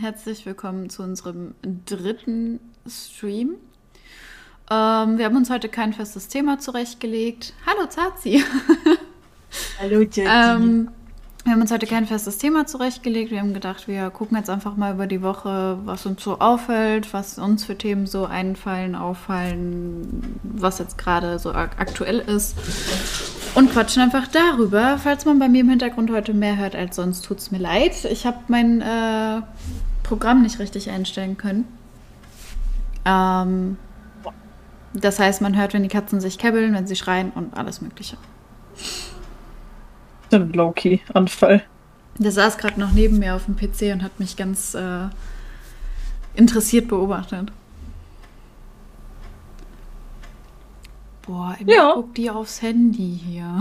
herzlich willkommen zu unserem dritten Stream. Ähm, wir haben uns heute kein festes Thema zurechtgelegt. Hallo Zazi. Hallo Jackie. ähm, wir haben uns heute kein festes Thema zurechtgelegt. Wir haben gedacht, wir gucken jetzt einfach mal über die Woche, was uns so auffällt, was uns für Themen so einfallen, auffallen, was jetzt gerade so ak aktuell ist. Und quatschen einfach darüber. Falls man bei mir im Hintergrund heute mehr hört als sonst, tut es mir leid. Ich habe mein äh, Programm nicht richtig einstellen können. Ähm, das heißt, man hört, wenn die Katzen sich käbbeln, wenn sie schreien und alles Mögliche. Ein Low-Key-Anfall. Der saß gerade noch neben mir auf dem PC und hat mich ganz äh, interessiert beobachtet. Boah, immer Ja. guckt die aufs Handy hier.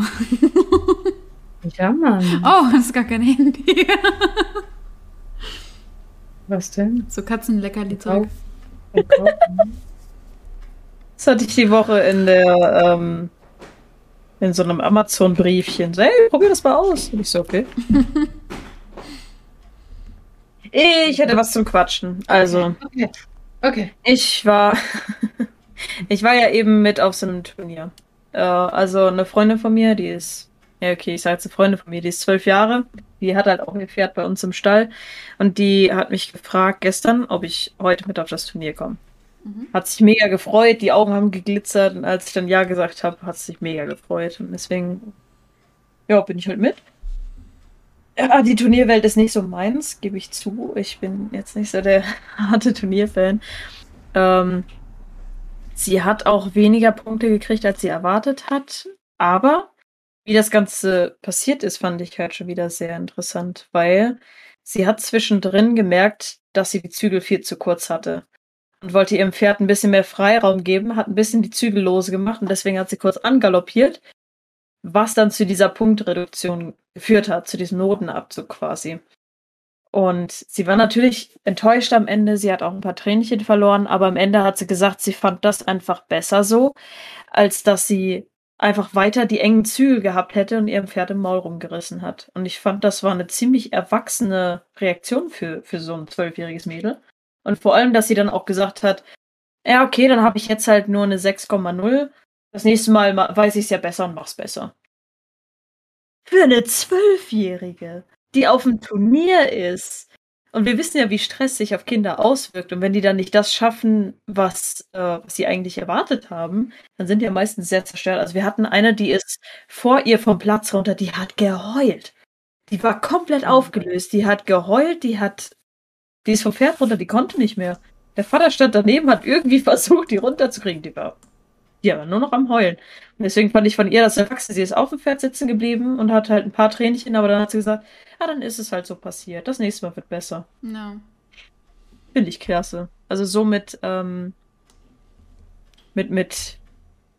Ja, Mann. Oh, das ist gar kein Handy. Was denn? So Katzenleckerli-Zeug. Das hatte ich die Woche in der, ähm, in so einem Amazon-Briefchen. So, hey, probier das mal aus. Und ich so, okay. ich hätte was zum Quatschen. Also, Okay. Okay. ich war, ich war ja eben mit auf so einem Turnier. Äh, also eine Freundin von mir, die ist, ja okay, ich sage jetzt eine Freundin von mir, die ist zwölf Jahre. Die hat halt auch ihr Pferd bei uns im Stall. Und die hat mich gefragt gestern, ob ich heute mit auf das Turnier komme. Mhm. Hat sich mega gefreut, die Augen haben geglitzert und als ich dann Ja gesagt habe, hat sie sich mega gefreut. Und deswegen, ja, bin ich halt mit. Ja, die Turnierwelt ist nicht so meins, gebe ich zu. Ich bin jetzt nicht so der harte Turnierfan. Ähm, sie hat auch weniger Punkte gekriegt, als sie erwartet hat. Aber wie das Ganze passiert ist, fand ich halt schon wieder sehr interessant, weil sie hat zwischendrin gemerkt, dass sie die Zügel viel zu kurz hatte und wollte ihrem Pferd ein bisschen mehr Freiraum geben, hat ein bisschen die Zügel lose gemacht und deswegen hat sie kurz angaloppiert, was dann zu dieser Punktreduktion geführt hat, zu diesem Notenabzug quasi. Und sie war natürlich enttäuscht am Ende, sie hat auch ein paar Tränchen verloren, aber am Ende hat sie gesagt, sie fand das einfach besser so, als dass sie einfach weiter die engen Zügel gehabt hätte und ihrem Pferd im Maul rumgerissen hat. Und ich fand, das war eine ziemlich erwachsene Reaktion für, für so ein zwölfjähriges Mädel. Und vor allem, dass sie dann auch gesagt hat, ja, okay, dann habe ich jetzt halt nur eine 6,0. Das nächste Mal ma- weiß ich es ja besser und mach's besser. Für eine Zwölfjährige, die auf dem Turnier ist. Und wir wissen ja, wie Stress sich auf Kinder auswirkt. Und wenn die dann nicht das schaffen, was, äh, was sie eigentlich erwartet haben, dann sind die ja meistens sehr zerstört. Also wir hatten eine, die ist vor ihr vom Platz runter, die hat geheult. Die war komplett aufgelöst. Die hat geheult, die hat die ist vom Pferd runter, die konnte nicht mehr. Der Vater stand daneben, hat irgendwie versucht, die runterzukriegen. Die war, die war nur noch am Heulen. Und deswegen fand ich von ihr das Erwachsene. Sie ist auf dem Pferd sitzen geblieben und hat halt ein paar Tränchen, aber dann hat sie gesagt, ah, dann ist es halt so passiert. Das nächste Mal wird besser. Ja. Finde ich klasse. Also so mit, ähm, mit, mit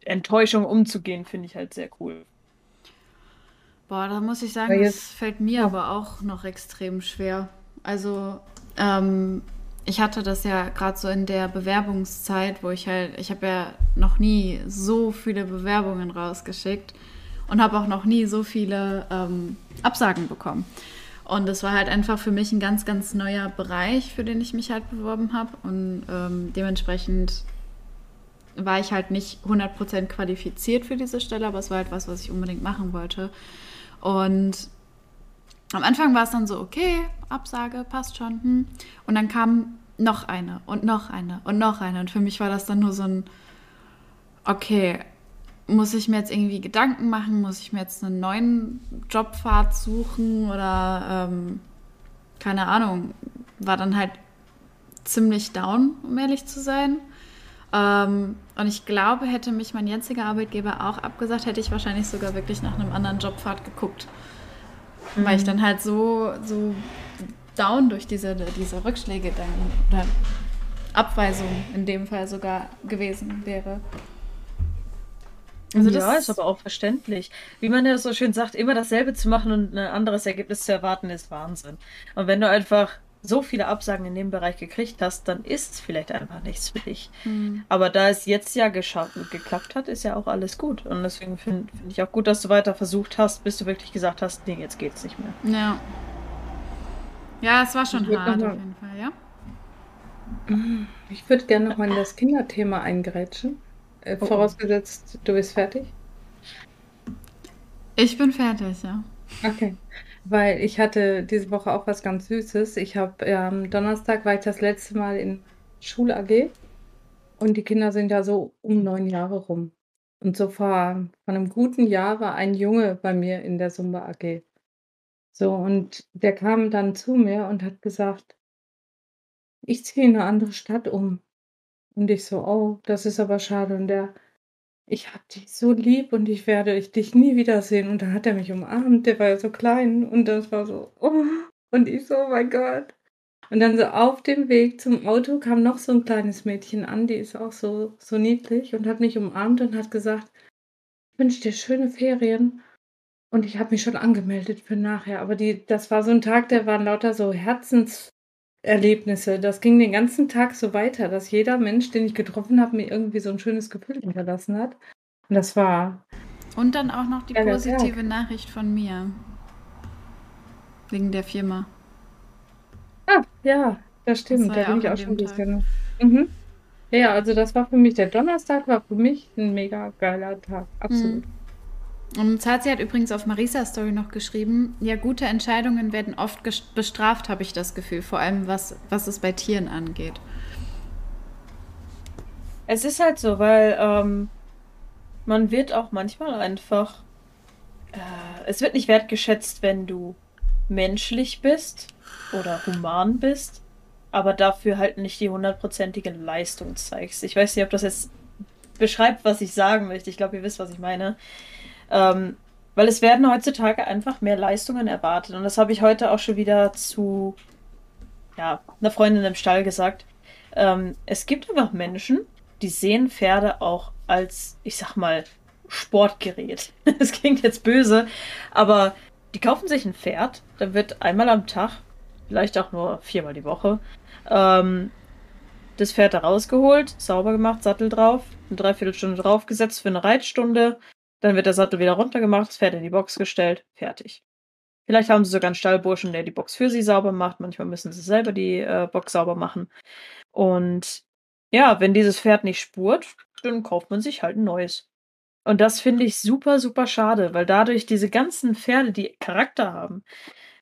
Enttäuschung umzugehen, finde ich halt sehr cool. Boah, da muss ich sagen, Weil das jetzt- fällt mir aber auch noch extrem schwer. Also, ähm, ich hatte das ja gerade so in der Bewerbungszeit, wo ich halt, ich habe ja noch nie so viele Bewerbungen rausgeschickt und habe auch noch nie so viele ähm, Absagen bekommen. Und das war halt einfach für mich ein ganz, ganz neuer Bereich, für den ich mich halt beworben habe. Und ähm, dementsprechend war ich halt nicht 100% qualifiziert für diese Stelle, aber es war halt was, was ich unbedingt machen wollte. Und am Anfang war es dann so, okay, Absage, passt schon. Hm. Und dann kam noch eine und noch eine und noch eine. Und für mich war das dann nur so ein, okay, muss ich mir jetzt irgendwie Gedanken machen? Muss ich mir jetzt einen neuen Jobpfad suchen? Oder ähm, keine Ahnung, war dann halt ziemlich down, um ehrlich zu sein. Ähm, und ich glaube, hätte mich mein jetziger Arbeitgeber auch abgesagt, hätte ich wahrscheinlich sogar wirklich nach einem anderen Jobpfad geguckt. Weil ich dann halt so, so down durch diese, diese Rückschläge dann oder Abweisung in dem Fall sogar gewesen wäre. Also ja, das- ist aber auch verständlich. Wie man ja so schön sagt, immer dasselbe zu machen und ein anderes Ergebnis zu erwarten, ist Wahnsinn. Und wenn du einfach so viele Absagen in dem Bereich gekriegt hast, dann ist es vielleicht einfach nichts für dich. Hm. Aber da es jetzt ja geschafft, geklappt hat, ist ja auch alles gut. Und deswegen finde find ich auch gut, dass du weiter versucht hast, bis du wirklich gesagt hast, nee, jetzt geht's nicht mehr. Ja. Ja, es war schon hart auf jeden Fall, ja. Ich würde gerne noch mal in das Kinderthema eingrätschen. Äh, oh. Vorausgesetzt, du bist fertig. Ich bin fertig, ja. Okay. Weil ich hatte diese Woche auch was ganz Süßes. Ich habe am ähm, Donnerstag war ich das letzte Mal in Schul AG und die Kinder sind ja so um neun Jahre rum. Und so vor, vor einem guten Jahr war ein Junge bei mir in der Sumba AG. So, und der kam dann zu mir und hat gesagt, ich ziehe in eine andere Stadt um. Und ich so, oh, das ist aber schade. Und der, ich hab dich so lieb und ich werde ich dich nie wiedersehen. Und dann hat er mich umarmt, der war ja so klein und das war so, oh. Und ich so, oh mein Gott. Und dann so auf dem Weg zum Auto kam noch so ein kleines Mädchen an, die ist auch so, so niedlich und hat mich umarmt und hat gesagt, ich wünsche dir schöne Ferien. Und ich habe mich schon angemeldet für nachher. Aber die, das war so ein Tag, der waren lauter so Herzenserlebnisse. Das ging den ganzen Tag so weiter, dass jeder Mensch, den ich getroffen habe, mir irgendwie so ein schönes Gefühl hinterlassen hat. Und das war. Und dann auch noch die positive Tag. Nachricht von mir. Wegen der Firma. Ah, ja, das stimmt. Das da ja bin ich auch schon ein bisschen. Mhm. Ja, also das war für mich, der Donnerstag war für mich ein mega geiler Tag. Absolut. Mhm. Und Zazi hat übrigens auf Marisas Story noch geschrieben, ja, gute Entscheidungen werden oft bestraft, habe ich das Gefühl, vor allem was, was es bei Tieren angeht. Es ist halt so, weil ähm, man wird auch manchmal einfach, äh, es wird nicht wertgeschätzt, wenn du menschlich bist oder human bist, aber dafür halt nicht die hundertprozentige Leistung zeigst. Ich weiß nicht, ob das jetzt beschreibt, was ich sagen möchte. Ich glaube, ihr wisst, was ich meine. Ähm, weil es werden heutzutage einfach mehr Leistungen erwartet. Und das habe ich heute auch schon wieder zu ja, einer Freundin im Stall gesagt. Ähm, es gibt einfach Menschen, die sehen Pferde auch als, ich sag mal, Sportgerät. Das klingt jetzt böse, aber die kaufen sich ein Pferd, dann wird einmal am Tag, vielleicht auch nur viermal die Woche, ähm, das Pferd da rausgeholt, sauber gemacht, Sattel drauf, eine Dreiviertelstunde draufgesetzt für eine Reitstunde, dann wird der Sattel wieder runtergemacht, das Pferd in die Box gestellt, fertig. Vielleicht haben sie sogar einen Stallburschen, der die Box für sie sauber macht. Manchmal müssen sie selber die äh, Box sauber machen. Und ja, wenn dieses Pferd nicht spurt, dann kauft man sich halt ein neues. Und das finde ich super, super schade, weil dadurch diese ganzen Pferde, die Charakter haben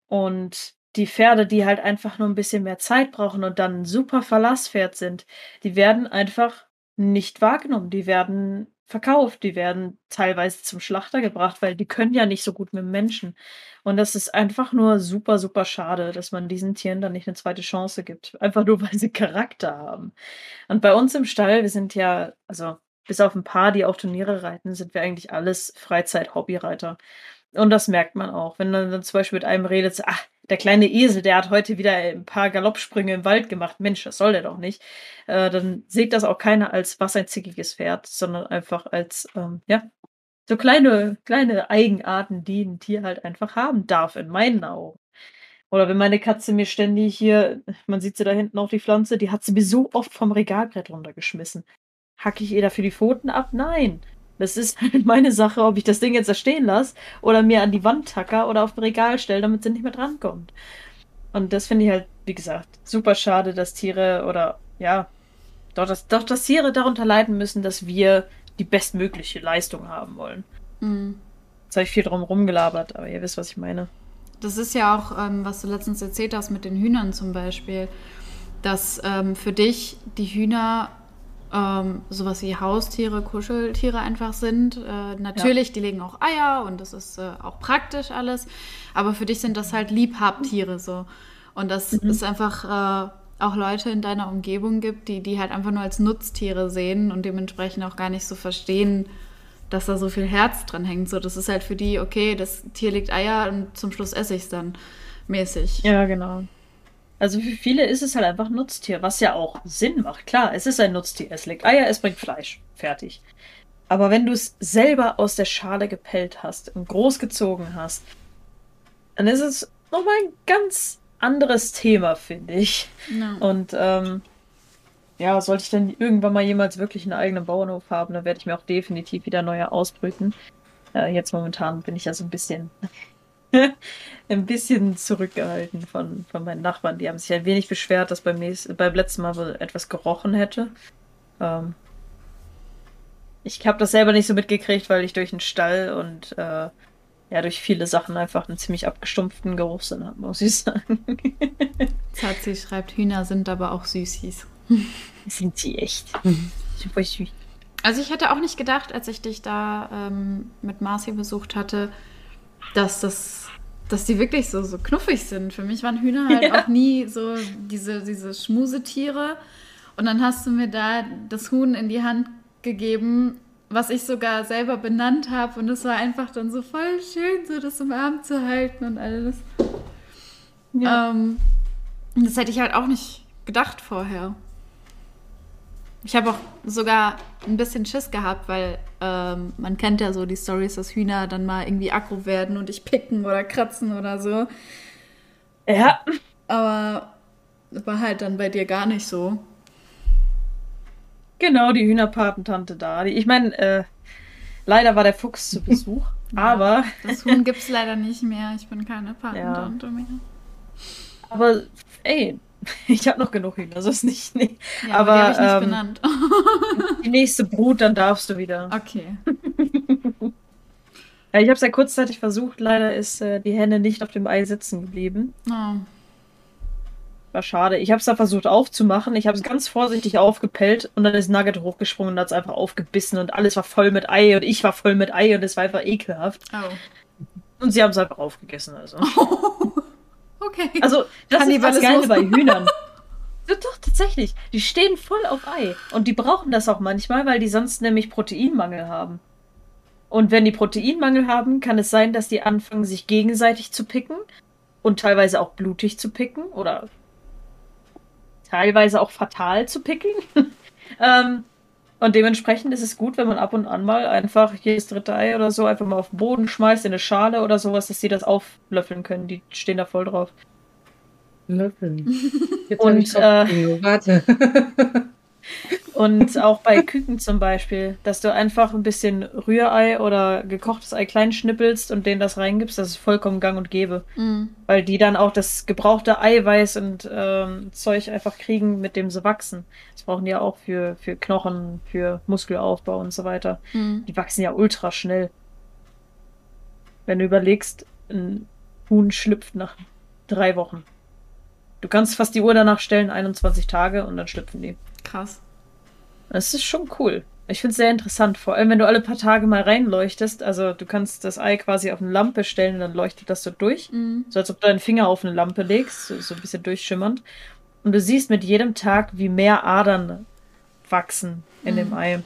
und die Pferde, die halt einfach nur ein bisschen mehr Zeit brauchen und dann ein super Verlasspferd sind, die werden einfach nicht wahrgenommen. Die werden verkauft. Die werden teilweise zum Schlachter gebracht, weil die können ja nicht so gut mit Menschen. Und das ist einfach nur super, super schade, dass man diesen Tieren dann nicht eine zweite Chance gibt. Einfach nur, weil sie Charakter haben. Und bei uns im Stall, wir sind ja, also bis auf ein paar, die auch Turniere reiten, sind wir eigentlich alles Freizeit-Hobbyreiter. Und das merkt man auch. Wenn man dann zum Beispiel mit einem redet, ach, der kleine Esel, der hat heute wieder ein paar Galoppsprünge im Wald gemacht. Mensch, das soll der doch nicht. Äh, dann sieht das auch keiner als was ein zickiges Pferd, sondern einfach als, ähm, ja, so kleine, kleine Eigenarten, die ein Tier halt einfach haben darf, in meinen Augen. Oder wenn meine Katze mir ständig hier, man sieht sie da hinten auf die Pflanze, die hat sie mir so oft vom Regalbrett runtergeschmissen. Hacke ich ihr dafür die Pfoten ab? Nein. Das ist halt meine Sache, ob ich das Ding jetzt da stehen lasse oder mir an die Wand tacker oder auf ein Regal stelle, damit sie nicht mehr drankommt. Und das finde ich halt, wie gesagt, super schade, dass Tiere oder ja, doch dass, doch, dass Tiere darunter leiden müssen, dass wir die bestmögliche Leistung haben wollen. Mhm. Jetzt habe ich viel drum rumgelabert, aber ihr wisst, was ich meine. Das ist ja auch, ähm, was du letztens erzählt hast mit den Hühnern zum Beispiel, dass ähm, für dich die Hühner ähm, sowas wie Haustiere, Kuscheltiere einfach sind. Äh, natürlich, ja. die legen auch Eier und das ist äh, auch praktisch alles. Aber für dich sind das halt Liebhabtiere so. Und das mhm. ist einfach äh, auch Leute in deiner Umgebung gibt, die die halt einfach nur als Nutztiere sehen und dementsprechend auch gar nicht so verstehen, dass da so viel Herz dran hängt. So, das ist halt für die, okay, das Tier legt Eier und zum Schluss esse ich es dann mäßig. Ja, genau. Also für viele ist es halt einfach ein Nutztier, was ja auch Sinn macht. Klar, es ist ein Nutztier. Es legt Eier, es bringt Fleisch. Fertig. Aber wenn du es selber aus der Schale gepellt hast und großgezogen hast, dann ist es nochmal ein ganz anderes Thema, finde ich. No. Und ähm, ja, sollte ich dann irgendwann mal jemals wirklich einen eigenen Bauernhof haben, dann werde ich mir auch definitiv wieder neue ausbrüten. Äh, jetzt momentan bin ich ja so ein bisschen ein bisschen zurückgehalten von, von meinen Nachbarn. Die haben sich ein wenig beschwert, dass beim, nächsten, beim letzten Mal wohl etwas gerochen hätte. Ähm, ich habe das selber nicht so mitgekriegt, weil ich durch den Stall und äh, ja, durch viele Sachen einfach einen ziemlich abgestumpften Geruchssinn habe, muss ich sagen. Zazi schreibt, Hühner sind aber auch Süßis. Sind sie echt. Super süß. Also ich hätte auch nicht gedacht, als ich dich da ähm, mit Marci besucht hatte, dass das, dass die wirklich so, so knuffig sind. Für mich waren Hühner halt Ja. auch nie so diese, diese Schmusetiere. Und dann hast du mir da das Huhn in die Hand gegeben, was ich sogar selber benannt habe. Und es war einfach dann so voll schön, so das im Arm zu halten und alles. Ja. Ähm, das hätte ich halt auch nicht gedacht vorher. Ich habe auch sogar ein bisschen Schiss gehabt, weil ähm, man kennt ja so die Stories, dass Hühner dann mal irgendwie aggro werden und dich picken oder kratzen oder so. ja. Aber war halt dann bei dir gar nicht so. Genau, die Hühnerpatentante da. Ich meine, äh, leider war der Fuchs zu Besuch, aber, Das Huhn gibt es leider nicht mehr. Ich bin keine Patentante mehr. aber ey, ich habe noch genug Hühner, so ist nicht. Nee. Ja, aber, die habe ich nicht ähm, benannt. Die nächste Brut, dann darfst du wieder. Okay. Ja, ich habe es ja kurzzeitig versucht, leider ist äh, die Henne nicht auf dem Ei sitzen geblieben. Oh. War schade. Ich habe es da versucht aufzumachen. Ich habe es ganz vorsichtig aufgepellt und dann ist Nugget hochgesprungen und hat es einfach aufgebissen und alles war voll mit Ei und ich war voll mit Ei und es war einfach ekelhaft. Oh. Und sie haben es einfach aufgegessen. Also, Okay. also das ist das Geile bei Hühnern. Ja, Doch, tatsächlich. Die stehen voll auf Ei. Und die brauchen das auch manchmal, weil die sonst nämlich Proteinmangel haben. Und wenn die Proteinmangel haben, kann es sein, dass die anfangen, sich gegenseitig zu picken und teilweise auch blutig zu picken oder teilweise auch fatal zu picken. ähm, und dementsprechend ist es gut, wenn man ab und an mal einfach jedes dritte Ei oder so einfach mal auf den Boden schmeißt, in eine Schale oder sowas, dass die das auflöffeln können. Die stehen da voll drauf. Löffeln. Jetzt Und, ich Kopfkino. Warte. Und auch bei Küken zum Beispiel, dass du einfach ein bisschen Rührei oder gekochtes Ei klein schnippelst und denen das reingibst, das ist vollkommen gang und gäbe. Mm. Weil die dann auch das gebrauchte Eiweiß und ähm, Zeug einfach kriegen, mit dem sie wachsen. Das brauchen die ja auch für, für Knochen, für Muskelaufbau und so weiter. Mm. Die wachsen ja ultra schnell. Wenn du überlegst, ein Huhn schlüpft nach drei Wochen. Du kannst fast die Uhr danach stellen, 21 Tage, und dann schlüpfen die. Krass. Das ist schon cool. Ich finde es sehr interessant, vor allem wenn du alle paar Tage mal reinleuchtest. Also du kannst das Ei quasi auf eine Lampe stellen und dann leuchtet das so durch. Mm. So als ob du deinen Finger auf eine Lampe legst, so, so ein bisschen durchschimmernd. Und du siehst mit jedem Tag, wie mehr Adern wachsen in dem Mhm. Ei.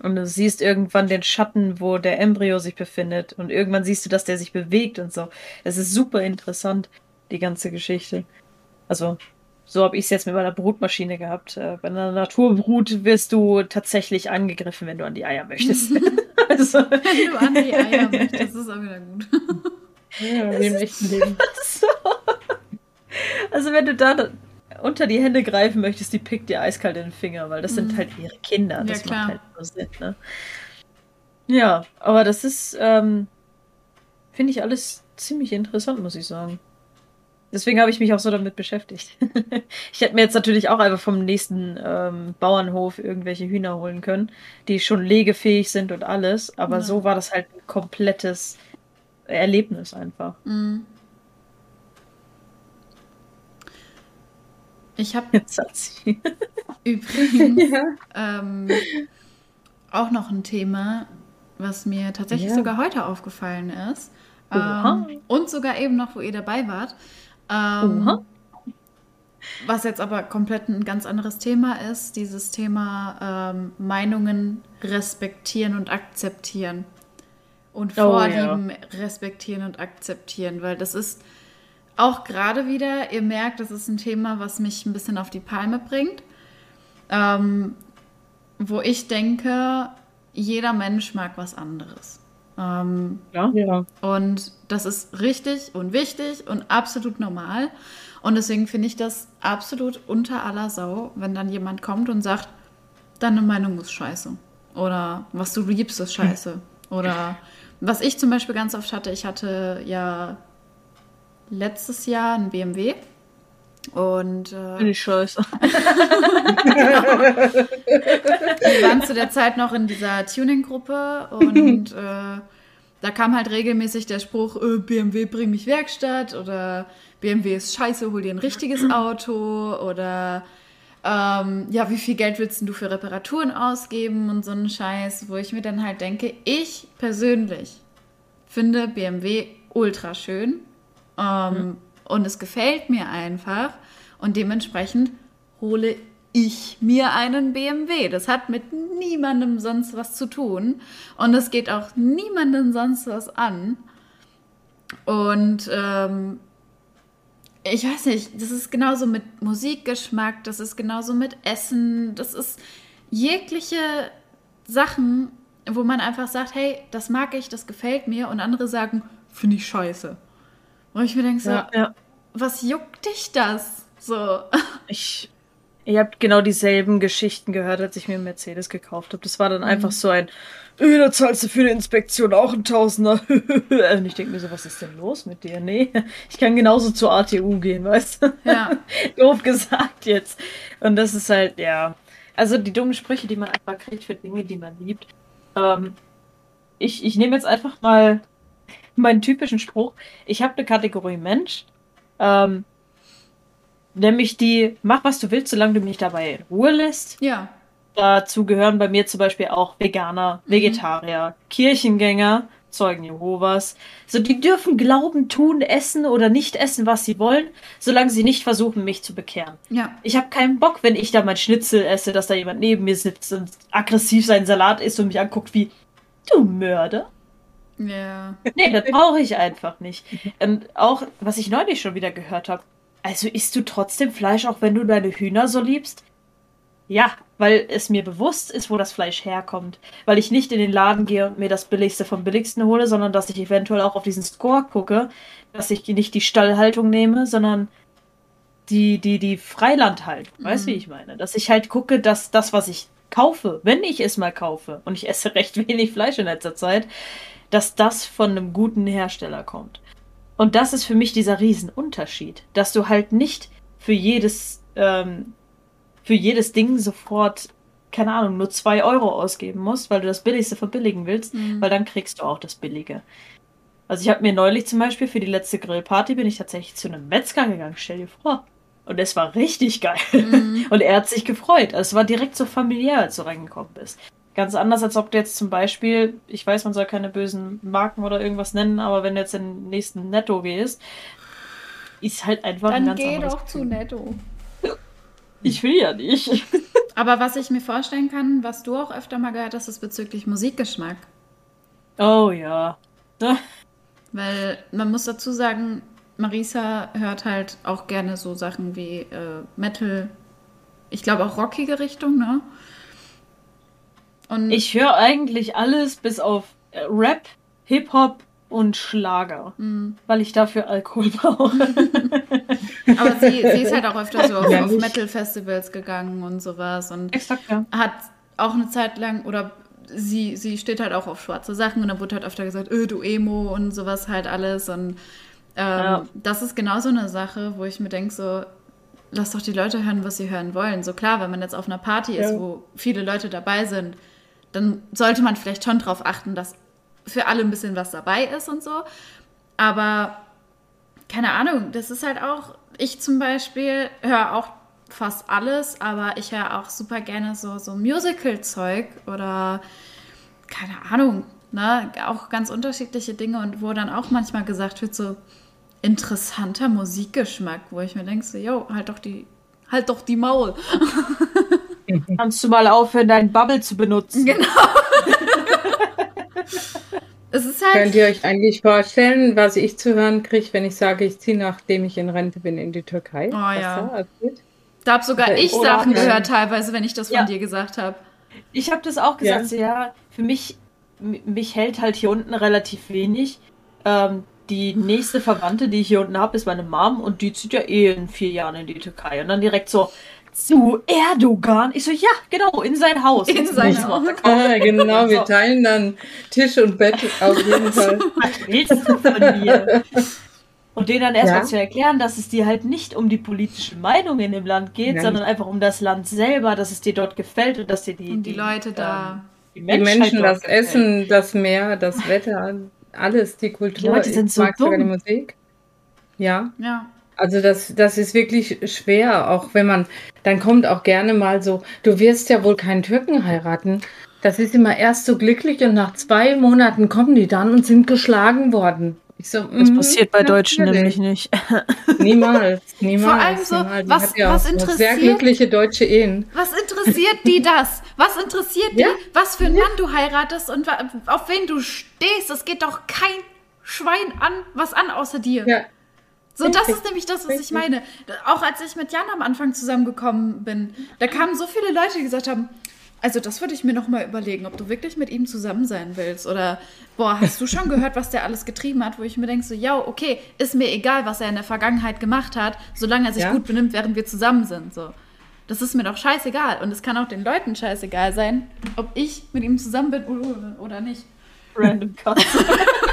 Und du siehst irgendwann den Schatten, wo der Embryo sich befindet. Und irgendwann siehst du, dass der sich bewegt und so. Es ist super interessant, die ganze Geschichte. Also, so habe ich es jetzt mit meiner Brutmaschine gehabt. Äh, Bei einer Naturbrut wirst du tatsächlich angegriffen, wenn du an die Eier möchtest. also, Wenn du an die Eier möchtest, ist auch wieder gut. Ja, im echten Leben. so. Also wenn du da unter die Hände greifen möchtest, die pickt dir eiskalt in den Finger, weil das sind Mhm. halt ihre Kinder. Ja, Das klar. macht halt nur Sinn, ne? Ja, aber das ist, ähm, finde ich alles ziemlich interessant, muss ich sagen. Deswegen habe ich mich auch so damit beschäftigt. ich hätte mir jetzt natürlich auch einfach vom nächsten ähm, Bauernhof irgendwelche Hühner holen können, die schon legefähig sind und alles. Aber Ja. so war das halt ein komplettes Erlebnis einfach. Mm. Ich habe übrigens Ja. ähm, auch noch ein Thema, was mir tatsächlich Ja. sogar heute aufgefallen ist. Ähm, und sogar eben noch, wo ihr dabei wart. Ähm, Oha. Was jetzt aber komplett ein ganz anderes Thema ist, dieses Thema ähm, Meinungen respektieren und akzeptieren. Und Oh, Vorlieben respektieren und akzeptieren, weil das ist auch gerade wieder, ihr merkt, das ist ein Thema, was mich ein bisschen auf die Palme bringt. Ähm, wo ich denke, jeder Mensch mag was anderes. Ähm, Ja. Ja. und das ist richtig und wichtig und absolut normal. Und deswegen finde ich das absolut unter aller Sau, wenn dann jemand kommt und sagt, deine Meinung ist scheiße. Oder was du liebst, ist scheiße. Oder was ich zum Beispiel ganz oft hatte, ich hatte ja letztes Jahr einen BMW. Und äh, Finde ich scheiße. wir waren zu der Zeit noch in dieser Tuning-Gruppe und äh, da kam halt regelmäßig der Spruch, äh, BMW bring mich Werkstatt oder BMW ist scheiße, hol dir ein richtiges Auto oder ähm, ja, wie viel Geld willst du für Reparaturen ausgeben und so einen Scheiß, wo ich mir dann halt denke, ich persönlich finde BMW ultra schön ähm, mhm. Und es gefällt mir einfach und dementsprechend hole ich mir einen BMW. Das hat mit niemandem sonst was zu tun und es geht auch niemandem sonst was an. Und ähm, ich weiß nicht, das ist genauso mit Musikgeschmack, das ist genauso mit Essen, das ist jegliche Sachen, wo man einfach sagt, hey, das mag ich, das gefällt mir und andere sagen, finde ich scheiße. Wo ich mir denke so, ja, ja. was juckt dich das? So. Ich, ihr habt genau dieselben Geschichten gehört, als ich mir einen Mercedes gekauft habe. Das war dann mhm. einfach so ein, äh, da zahlst du für eine Inspektion auch ein Tausender. Und ich denke mir so, was ist denn los mit dir? Nee, ich kann genauso zur ATU gehen, weißt du? Ja. Doof gesagt jetzt. Und das ist halt, ja. Also die dummen Sprüche, die man einfach kriegt für Dinge, die man liebt. Ähm, ich, ich nehme jetzt einfach mal meinen typischen Spruch. Ich habe eine Kategorie Mensch. Ähm, nämlich die, mach was du willst, solange du mich dabei in Ruhe lässt. Ja. Dazu gehören bei mir zum Beispiel auch Veganer, mhm. Vegetarier, mhm. Kirchengänger, Zeugen Jehovas. So, die dürfen glauben, tun, essen oder nicht essen, was sie wollen, solange sie nicht versuchen, mich zu bekehren. Ja. Ich habe keinen Bock, wenn ich da mein Schnitzel esse, dass da jemand neben mir sitzt und aggressiv seinen Salat isst und mich anguckt wie, du Mörder. Ja. Nee, das brauche ich einfach nicht. Und auch, was ich neulich schon wieder gehört habe, also isst du trotzdem Fleisch, auch wenn du deine Hühner so liebst? Ja, weil es mir bewusst ist, wo das Fleisch herkommt. Weil ich nicht in den Laden gehe und mir das Billigste vom Billigsten hole, sondern dass ich eventuell auch auf diesen Score gucke, dass ich nicht die Stallhaltung nehme, sondern die, die, die Freilandhaltung. Mhm. Weißt du, wie ich meine? Dass ich halt gucke, dass das, was ich kaufe, wenn ich es mal kaufe, und ich esse recht wenig Fleisch in letzter Zeit, dass das von einem guten Hersteller kommt. Und das ist für mich dieser Riesenunterschied, dass du halt nicht für jedes ähm, für jedes Ding sofort, keine Ahnung, nur zwei Euro ausgeben musst, weil du das Billigste verbilligen willst, mhm. weil dann kriegst du auch das Billige. Also ich habe mir neulich zum Beispiel für die letzte Grillparty bin ich tatsächlich zu einem Metzger gegangen, stell dir vor. Und es war richtig geil. Mhm. Und er hat sich gefreut. Also es war direkt so familiär, als du reingekommen bist. Ganz anders, als ob du jetzt zum Beispiel, ich weiß, man soll keine bösen Marken oder irgendwas nennen, aber wenn du jetzt in den nächsten Netto gehst, ist halt einfach Dann ein ganz geh doch zu Netto. Ich will ja nicht. Aber was ich mir vorstellen kann, was du auch öfter mal gehört hast, ist bezüglich Musikgeschmack. Oh ja. Weil man muss dazu sagen, Marisa hört halt auch gerne so Sachen wie äh, Metal, ich glaube auch rockige Richtung, ne? Und ich höre eigentlich alles bis auf äh, Rap, Hip-Hop und Schlager, mhm. weil ich dafür Alkohol brauche. Aber sie, sie ist halt auch öfter so auf, ja, auf Metal-Festivals gegangen und sowas und Exakt, ja. hat auch eine Zeit lang oder sie, sie steht halt auch auf schwarze Sachen und dann wurde halt öfter gesagt, öh, du Emo und sowas halt alles und ähm, ja. das ist genau so eine Sache, wo ich mir denke so, lass doch die Leute hören, was sie hören wollen. So klar, wenn man jetzt auf einer Party ist, wo viele Leute dabei sind, dann sollte man vielleicht schon darauf achten, dass für alle ein bisschen was dabei ist und so. Aber keine Ahnung, das ist halt auch, ich zum Beispiel höre auch fast alles, aber ich höre auch super gerne so, so Musical-Zeug oder keine Ahnung, ne, auch ganz unterschiedliche Dinge und wo dann auch manchmal gesagt wird, so interessanter Musikgeschmack, wo ich mir denke, so, yo, halt doch die, halt doch die Maul. Kannst du mal aufhören, deinen Bubble zu benutzen? Genau. Es ist halt Könnt ihr euch eigentlich vorstellen, was ich zu hören kriege, wenn ich sage, ich ziehe nachdem ich in Rente bin in die Türkei? Oh ja. Da, da habe sogar okay. ich Oder Sachen gehört teilweise, wenn ich das von ja. dir gesagt habe. Ich habe das auch gesagt, ja. ja. Für mich, mich hält halt hier unten relativ wenig. Ähm, die nächste Verwandte, die ich hier unten habe, ist meine Mom und die zieht ja eh in vier Jahren in die Türkei. Und dann direkt so, zu Erdogan? Ich so, ja, genau, in sein Haus. In sein Haus. Ah, genau, wir teilen dann Tisch und Bett auf jeden Fall. Was willst du von mir? Und denen dann erstmal Ja. zu erklären, dass es dir halt nicht um die politische Meinung in dem Land geht, Nein. sondern einfach um das Land selber, dass es dir dort gefällt und dass dir die, Und die Leute da. ähm, die, Die Menschheit Menschen, das gefällt. Essen, das Meer, das Wetter, alles, die Kultur. Leute sind ich so mag sogar die dumm. Musik. Ja, Ja. Also das, das ist wirklich schwer, auch wenn man, dann kommt auch gerne mal so, du wirst ja wohl keinen Türken heiraten. Das ist immer erst so glücklich und nach zwei Monaten kommen die dann und sind geschlagen worden. Ich so, Das mhm, passiert bei Deutschen nämlich nicht. Niemals, niemals. allem so, niemals. Was- ja was interessiert- Sehr glückliche deutsche Ehen. Was interessiert die das? Was interessiert Ja. die, was für einen Mann du heiratest und auf wen du stehst? Es geht doch kein Schwein an, was an außer dir. Ja, So, das ist nämlich das, was ich meine. Auch als ich mit Jan am Anfang zusammengekommen bin, da kamen so viele Leute, die gesagt haben, also das würde ich mir noch mal überlegen, ob du wirklich mit ihm zusammen sein willst. Oder, boah, hast du schon gehört, was der alles getrieben hat? Wo ich mir denke, so, ja, okay, ist mir egal, was er in der Vergangenheit gemacht hat, solange er sich Ja. gut benimmt, während wir zusammen sind. So. Das ist mir doch scheißegal. Und es kann auch den Leuten scheißegal sein, ob ich mit ihm zusammen bin oder nicht. Random Cut.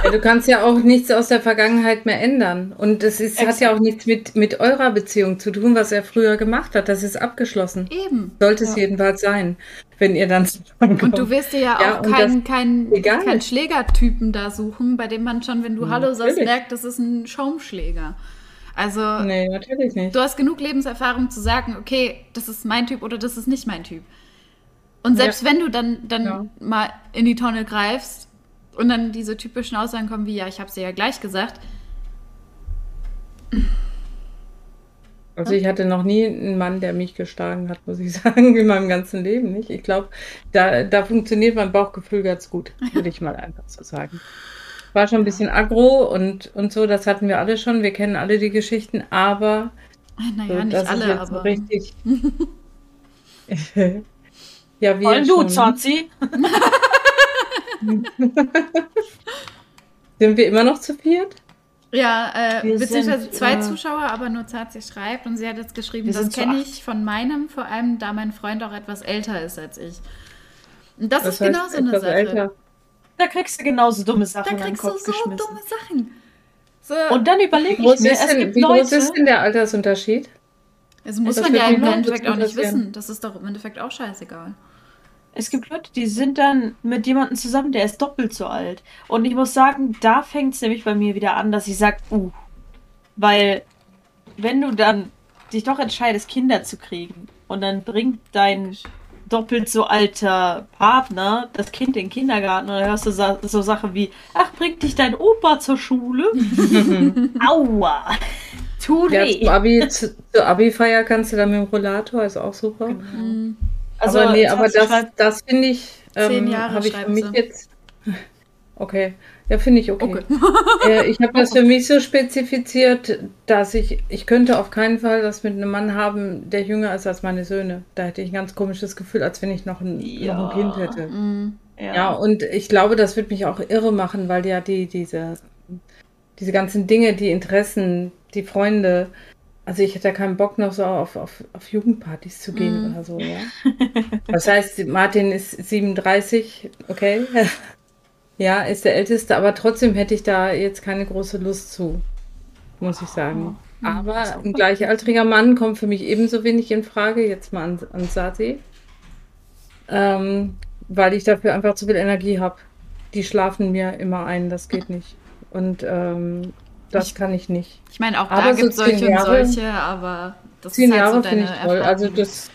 Ja, du kannst ja auch nichts aus der Vergangenheit mehr ändern. Und es ist, hat ja auch nichts mit, mit eurer Beziehung zu tun, was er früher gemacht hat. Das ist abgeschlossen. Eben. Sollte es jedenfalls sein, wenn ihr dann zusammenkommt. Und du wirst dir ja Ja, auch keinen kein, kein Schlägertypen da suchen, bei dem man schon, wenn du Hallo sagst, merkt, das ist ein Schaumschläger. Also, Nee, natürlich nicht. du hast genug Lebenserfahrung zu sagen, okay, das ist mein Typ oder das ist nicht mein Typ. Und selbst Ja. wenn du dann, dann Ja. mal in die Tonne greifst und dann diese typischen Aussagen kommen wie, ja, ich habe dir ja gleich gesagt, Also ich hatte noch nie einen Mann, der mich geschlagen hat, muss ich sagen, in meinem ganzen Leben nicht. Ich glaube, da, da funktioniert mein Bauchgefühl ganz gut, würde ich mal einfach so sagen. War schon ein bisschen aggro und, und so, das hatten wir alle schon. Wir kennen alle die Geschichten, aber naja, so, nicht alle, so aber richtig. ja, wir Wollen du, schon. Sind wir immer noch zu viert? Ja, äh, Wir beziehungsweise sind, zwei äh, Zuschauer, aber nur Zazi schreibt und sie hat jetzt geschrieben, Wir das kenne ich von meinem, vor allem da mein Freund auch etwas älter ist als ich. Und das, Das ist genau so eine Sache. älter. Da kriegst du genauso dumme Da Sachen in den kriegst du Kopf so geschmissen. dumme Sachen. So, Und dann überlege groß, ich mir, ist es denn, gibt wie groß Leute, ist denn der Altersunterschied? das muss das man ja im Endeffekt auch nicht wissen. Das ist doch im Endeffekt auch scheißegal. Es gibt Leute, die sind dann mit jemandem zusammen, der ist doppelt so alt. Und ich muss sagen, da fängt es nämlich bei mir wieder an, dass ich sage, uh, weil wenn du dann dich doch entscheidest, Kinder zu kriegen und dann bringt dein doppelt so alter Partner das Kind in den Kindergarten und dann hörst du sa so Sachen wie, ach, bringt dich dein Opa zur Schule? Aua! Tut Ja, weh! Abi, zu, zur Abi-Feier kannst du dann mit dem Rollator, ist auch super. Mhm. Also, aber nee, aber das, schreibt- das finde ich, Zehn ähm, Jahre habe ich für mich sie. jetzt. Okay, ja, finde ich okay. Okay. Äh, ich habe das für mich so spezifiziert, dass ich, ich könnte auf keinen Fall das mit einem Mann haben, der jünger ist als meine Söhne. Da hätte ich ein ganz komisches Gefühl, als wenn ich noch ein, Ja. noch ein Kind hätte. Mhm. Ja, und ich glaube, das wird mich auch irre machen, weil ja die, diese, diese ganzen Dinge, die Interessen, die Freunde, also ich hätte ja keinen Bock noch so auf, auf, auf Jugendpartys zu gehen Mhm. oder so, ja. Das heißt, Martin ist 37, okay. Ja, ist der Älteste, aber trotzdem hätte ich da jetzt keine große Lust zu, muss ich sagen. Aber ein gleichaltriger Mann kommt für mich ebenso wenig in Frage, jetzt mal an, an Sati. Ähm, weil ich dafür einfach zu viel Energie habe. Die schlafen mir immer ein, das geht nicht. Und ähm, das Ich- kann ich nicht. Ich meine, auch Aber da so gibt es solche zehn und Jahre- solche, aber das Zehn ist halt Jahre so finde deine ich toll. Also das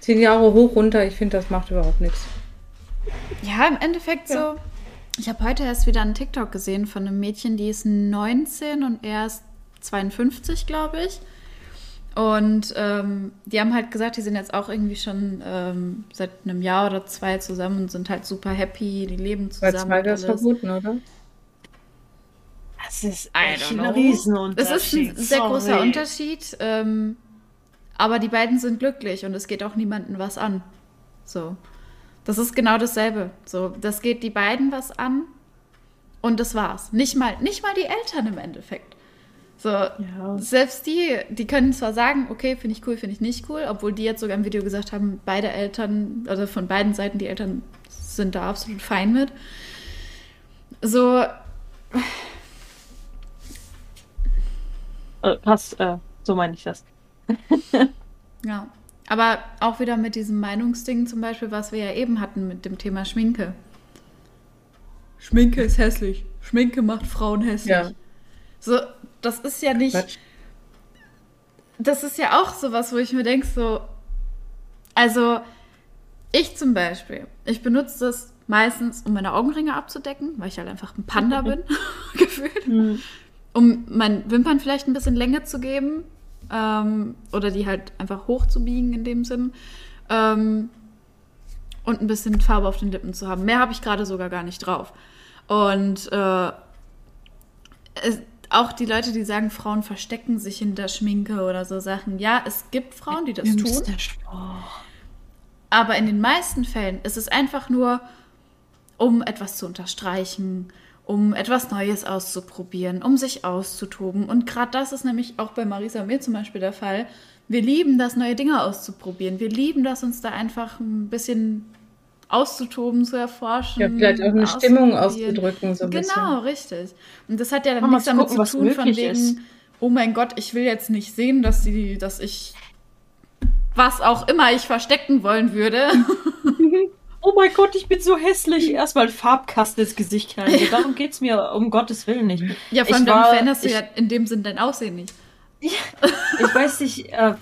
zehn Jahre hoch runter, ich finde, das macht überhaupt nichts. Ja, im Endeffekt so. Ich habe heute erst wieder einen TikTok gesehen von einem Mädchen, die ist 19 und er ist 52, glaube ich. Und ähm, die haben halt gesagt, die sind jetzt auch irgendwie schon ähm, seit einem Jahr oder zwei zusammen und sind halt super happy, die leben Weil zusammen. zwei und das verboten, oder? Das ist echt ein. Riesenunterschied. Es ist ein sehr großer sorry. Unterschied, ähm, aber die beiden sind glücklich und es geht auch niemandem was an. So. Das ist genau dasselbe. So, das geht die beiden was an und das war's. Nicht mal, nicht mal die Eltern im Endeffekt. So, Ja. selbst die, die können zwar sagen, okay, finde ich cool, finde ich nicht cool, obwohl die jetzt sogar im Video gesagt haben, beide Eltern, also von beiden Seiten, die Eltern sind da absolut fein mit. So, Äh, krass, äh, so meine ich das. Ja. Aber auch wieder mit diesem Meinungsding zum Beispiel, was wir ja eben hatten mit dem Thema Schminke. Schminke ist hässlich. Schminke macht Frauen hässlich. Ja. So, das ist ja nicht. Quatsch. Das ist ja auch sowas, wo ich mir denke, so. Also, ich zum Beispiel, ich benutze das meistens, um meine Augenringe abzudecken, weil ich halt einfach ein Panda bin, gefühlt. Hm. Um meinen Wimpern vielleicht ein bisschen Länge zu geben. Ähm, oder die halt einfach hochzubiegen in dem Sinn. Ähm, und ein bisschen Farbe auf den Lippen zu haben. Mehr habe ich gerade sogar gar nicht drauf. Und äh, es, auch die Leute, die sagen, Frauen verstecken sich hinter Schminke oder so Sachen. Ja, es gibt Frauen, die das tun. Jüngster Spruch. Aber in den meisten Fällen ist es einfach nur, um etwas zu unterstreichen, um etwas Neues auszuprobieren, um sich auszutoben. Und gerade das ist nämlich auch bei Marisa und mir zum Beispiel der Fall. Wir lieben das, neue Dinge auszuprobieren. Wir lieben das, uns da einfach ein bisschen auszutoben, zu erforschen. Ja, vielleicht auch eine Stimmung auszudrücken, so ein Genau, richtig. Und das hat ja dann Mal nichts damit gucken, zu tun, von wegen, ist. oh mein Gott, ich will jetzt nicht sehen, dass, die, dass ich was auch immer ich verstecken wollen würde. Oh mein Gott, ich bin so hässlich. Erstmal Farbkasten ins Gesicht knallen. So, darum geht's mir um Gottes Willen nicht. Ja, vor allem war- veränderst du ja in dem Sinn dein Aussehen nicht. Ich weiß nicht, äh,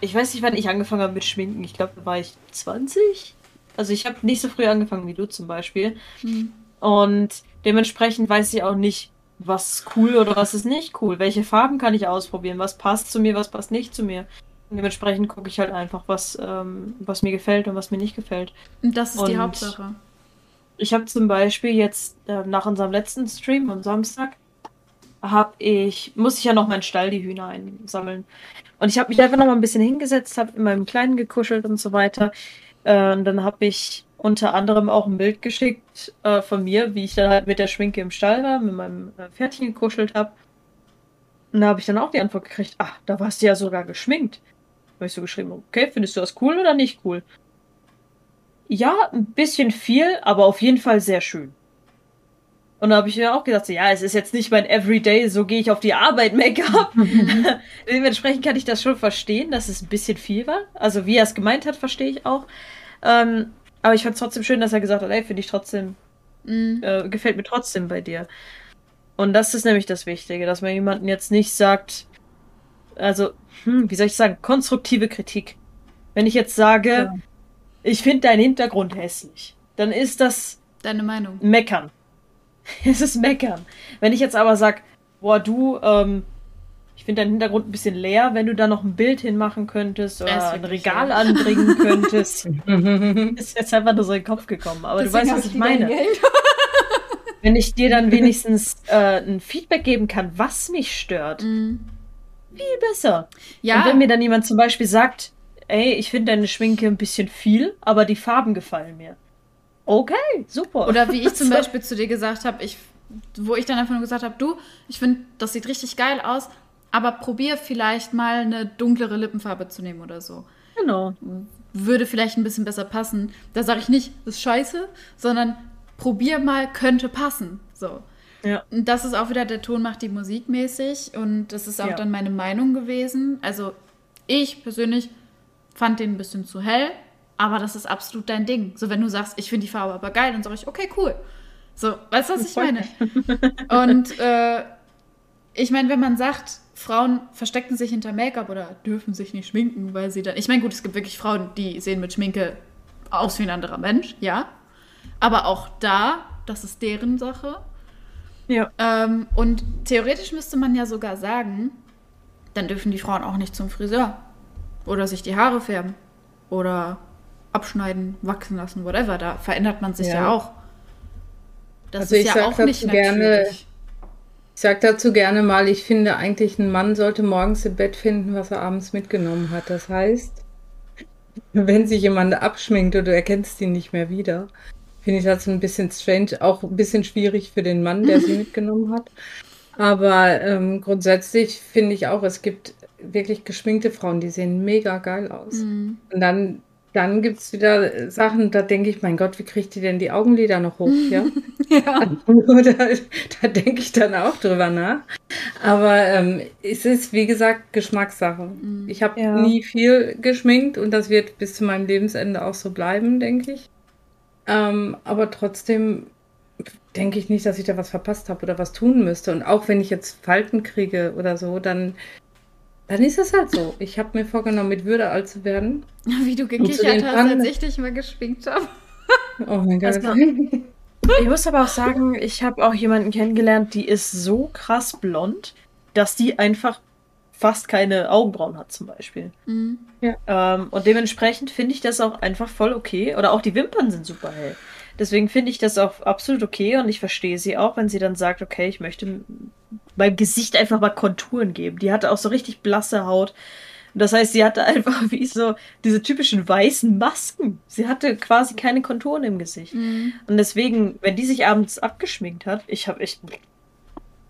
ich weiß nicht, wann ich angefangen habe mit Schminken. Ich glaube, da war ich 20. Also ich habe nicht so früh angefangen wie du zum Beispiel. Hm. Und dementsprechend weiß ich auch nicht, was ist cool oder was ist nicht cool. Welche Farben kann ich ausprobieren? Was passt zu mir, was passt nicht zu mir? Und dementsprechend gucke ich halt einfach, was, ähm, was mir gefällt und was mir nicht gefällt. Und das ist die Und- Hauptsache. Ich habe zum Beispiel jetzt äh, nach unserem letzten Stream am Samstag habe ich muss ich ja noch meinen Stall die Hühner einsammeln und ich habe mich einfach noch mal ein bisschen hingesetzt, habe in meinem Kleinen gekuschelt und so weiter. Äh, und dann habe ich unter anderem auch ein Bild geschickt äh, von mir, wie ich dann halt mit der Schminke im Stall war, mit meinem äh, Pferdchen gekuschelt habe. Und da habe ich dann auch die Antwort gekriegt, ah, da warst du ja sogar geschminkt. Habe ich so geschrieben, okay, findest du das cool oder nicht cool? Ja, ein bisschen viel, aber auf jeden Fall sehr schön. Und da habe ich mir auch gesagt, so, ja, es ist jetzt nicht mein Everyday, so gehe ich auf die Arbeit Make-up. Dementsprechend kann ich das schon verstehen, dass es ein bisschen viel war. Also wie er es gemeint hat, verstehe ich auch. Ähm, aber ich fand es trotzdem schön, dass er gesagt hat, ey, finde ich trotzdem, Mhm. äh, gefällt mir trotzdem bei dir. Und das ist nämlich das Wichtige, dass man jemanden jetzt nicht sagt, also, hm, wie soll ich sagen, konstruktive Kritik. Wenn ich jetzt sage, Ja. ich finde deinen Hintergrund hässlich, dann ist das Deine Meinung. meckern. Es ist meckern. Wenn ich jetzt aber sag, boah, du, ähm, ich finde deinen Hintergrund ein bisschen leer, wenn du da noch ein Bild hinmachen könntest Er oder ein Regal leer. anbringen könntest, ist jetzt einfach nur so in den Kopf gekommen. Aber du weißt, was ich meine. Wenn ich dir dann wenigstens äh, ein Feedback geben kann, was mich stört, Mhm. Viel besser. Ja, Und wenn mir dann jemand zum Beispiel sagt, ey, ich finde deine Schminke ein bisschen viel, aber die Farben gefallen mir. Okay, super. oder wie ich zum. Beispiel zu dir gesagt habe, ich, wo ich dann einfach nur gesagt habe, du, ich finde, das sieht richtig geil aus, aber probier vielleicht mal eine dunklere Lippenfarbe zu nehmen oder so. Genau. Würde vielleicht ein bisschen besser passen. Da sage ich nicht, ist scheiße, sondern probier mal, könnte passen. So. Ja. Und das ist auch wieder der Ton macht die Musik mäßig und das ist auch Ja. dann meine Meinung gewesen. Also ich persönlich fand den ein bisschen zu hell, aber das ist absolut dein Ding. So wenn du sagst, ich finde die Farbe aber geil, dann sage ich, okay, cool. So, weißt du, was ich meine? Und äh, ich meine, wenn man sagt, Frauen verstecken sich hinter Make-up oder dürfen sich nicht schminken, weil sie dann. Ich meine, gut, es gibt wirklich Frauen, die sehen mit Schminke aus wie ein anderer Mensch, ja. Aber auch da, das ist deren Sache. Ja. Ähm, und theoretisch müsste man ja sogar sagen, dann dürfen die Frauen auch nicht zum Friseur. Oder sich die Haare färben. Oder abschneiden, wachsen lassen, whatever. Da verändert man sich ja, Ja. auch. Das Also ist ich ja auch nicht gerne- natürlich. Ich sag dazu gerne mal, ich finde eigentlich, ein Mann sollte morgens im Bett finden, was er abends mitgenommen hat. Das heißt, wenn sich jemand abschminkt und du erkennst ihn nicht mehr wieder, finde ich das ein bisschen strange, auch ein bisschen schwierig für den Mann, der sie mitgenommen hat. Aber ähm, grundsätzlich finde ich auch, es gibt wirklich geschminkte Frauen, die sehen mega geil aus. Mhm. Und dann dann gibt es wieder Sachen, da denke ich, mein Gott, wie kriegt die denn die Augenlider noch hoch? Ja, Ja. da, da denke ich dann auch drüber nach. Aber ähm, es ist, wie gesagt, Geschmackssache. Mhm. Ich habe Ja. nie viel geschminkt und das wird bis zu meinem Lebensende auch so bleiben, denke ich. Ähm, aber trotzdem denke ich nicht, dass ich da was verpasst habe oder was tun müsste. Und auch wenn ich jetzt Falten kriege oder so, dann, dann ist es halt so. Ich habe mir vorgenommen, mit Würde alt zu werden. Wie du gekichert hast, Pfannen- als ich dich mal geschminkt habe. Oh mein Gott. Ich muss aber auch sagen, ich habe auch jemanden kennengelernt, die ist so krass blond, dass die einfach fast keine Augenbrauen hat, zum Beispiel. Mhm. Ähm, und dementsprechend finde ich das auch einfach voll okay. Oder auch die Wimpern sind super hell. Deswegen finde ich das auch absolut okay und ich verstehe sie auch, wenn sie dann sagt, okay, ich möchte meinem Gesicht einfach mal Konturen geben. Die hatte auch so richtig blasse Haut. Und Das heißt, sie hatte einfach wie so diese typischen weißen Masken. Sie hatte quasi keine Konturen im Gesicht. Mhm. Und deswegen, wenn die sich abends abgeschminkt hat, ich habe echt.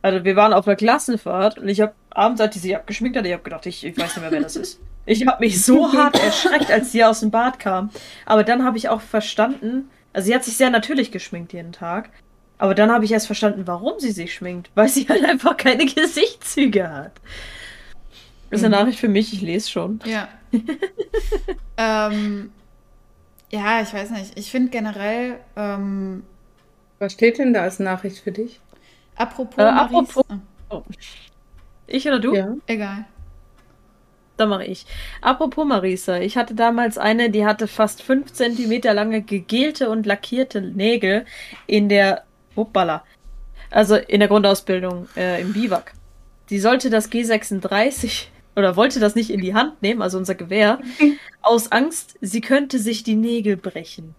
Also wir waren auf einer Klassenfahrt und ich habe abends, als die sich abgeschminkt hat, ich habe gedacht, ich, ich weiß nicht mehr, wer das ist. Ich habe mich so hart erschreckt, als sie aus dem Bad kam. Aber dann habe ich auch verstanden, also sie hat sich sehr natürlich geschminkt jeden Tag. Aber dann habe ich erst verstanden, warum sie sich schminkt. Weil sie halt einfach keine Gesichtszüge hat. Das ist eine Mhm. Nachricht für mich, ich lese schon. Ja. ähm, ja, ich weiß nicht. Ich finde generell, ähm, Was steht denn da als Nachricht für dich? Apropos, Äh, apropos- Ah, Ich oder du? Ja. egal. Da mache ich. Apropos Marisa, ich hatte damals eine, die hatte fast 5 cm lange gegelte und lackierte Nägel in der Hoppala. Also in der Grundausbildung äh, im Biwak. Die sollte das G36 oder wollte das nicht in die Hand nehmen, also unser Gewehr, aus Angst, sie könnte sich die Nägel brechen.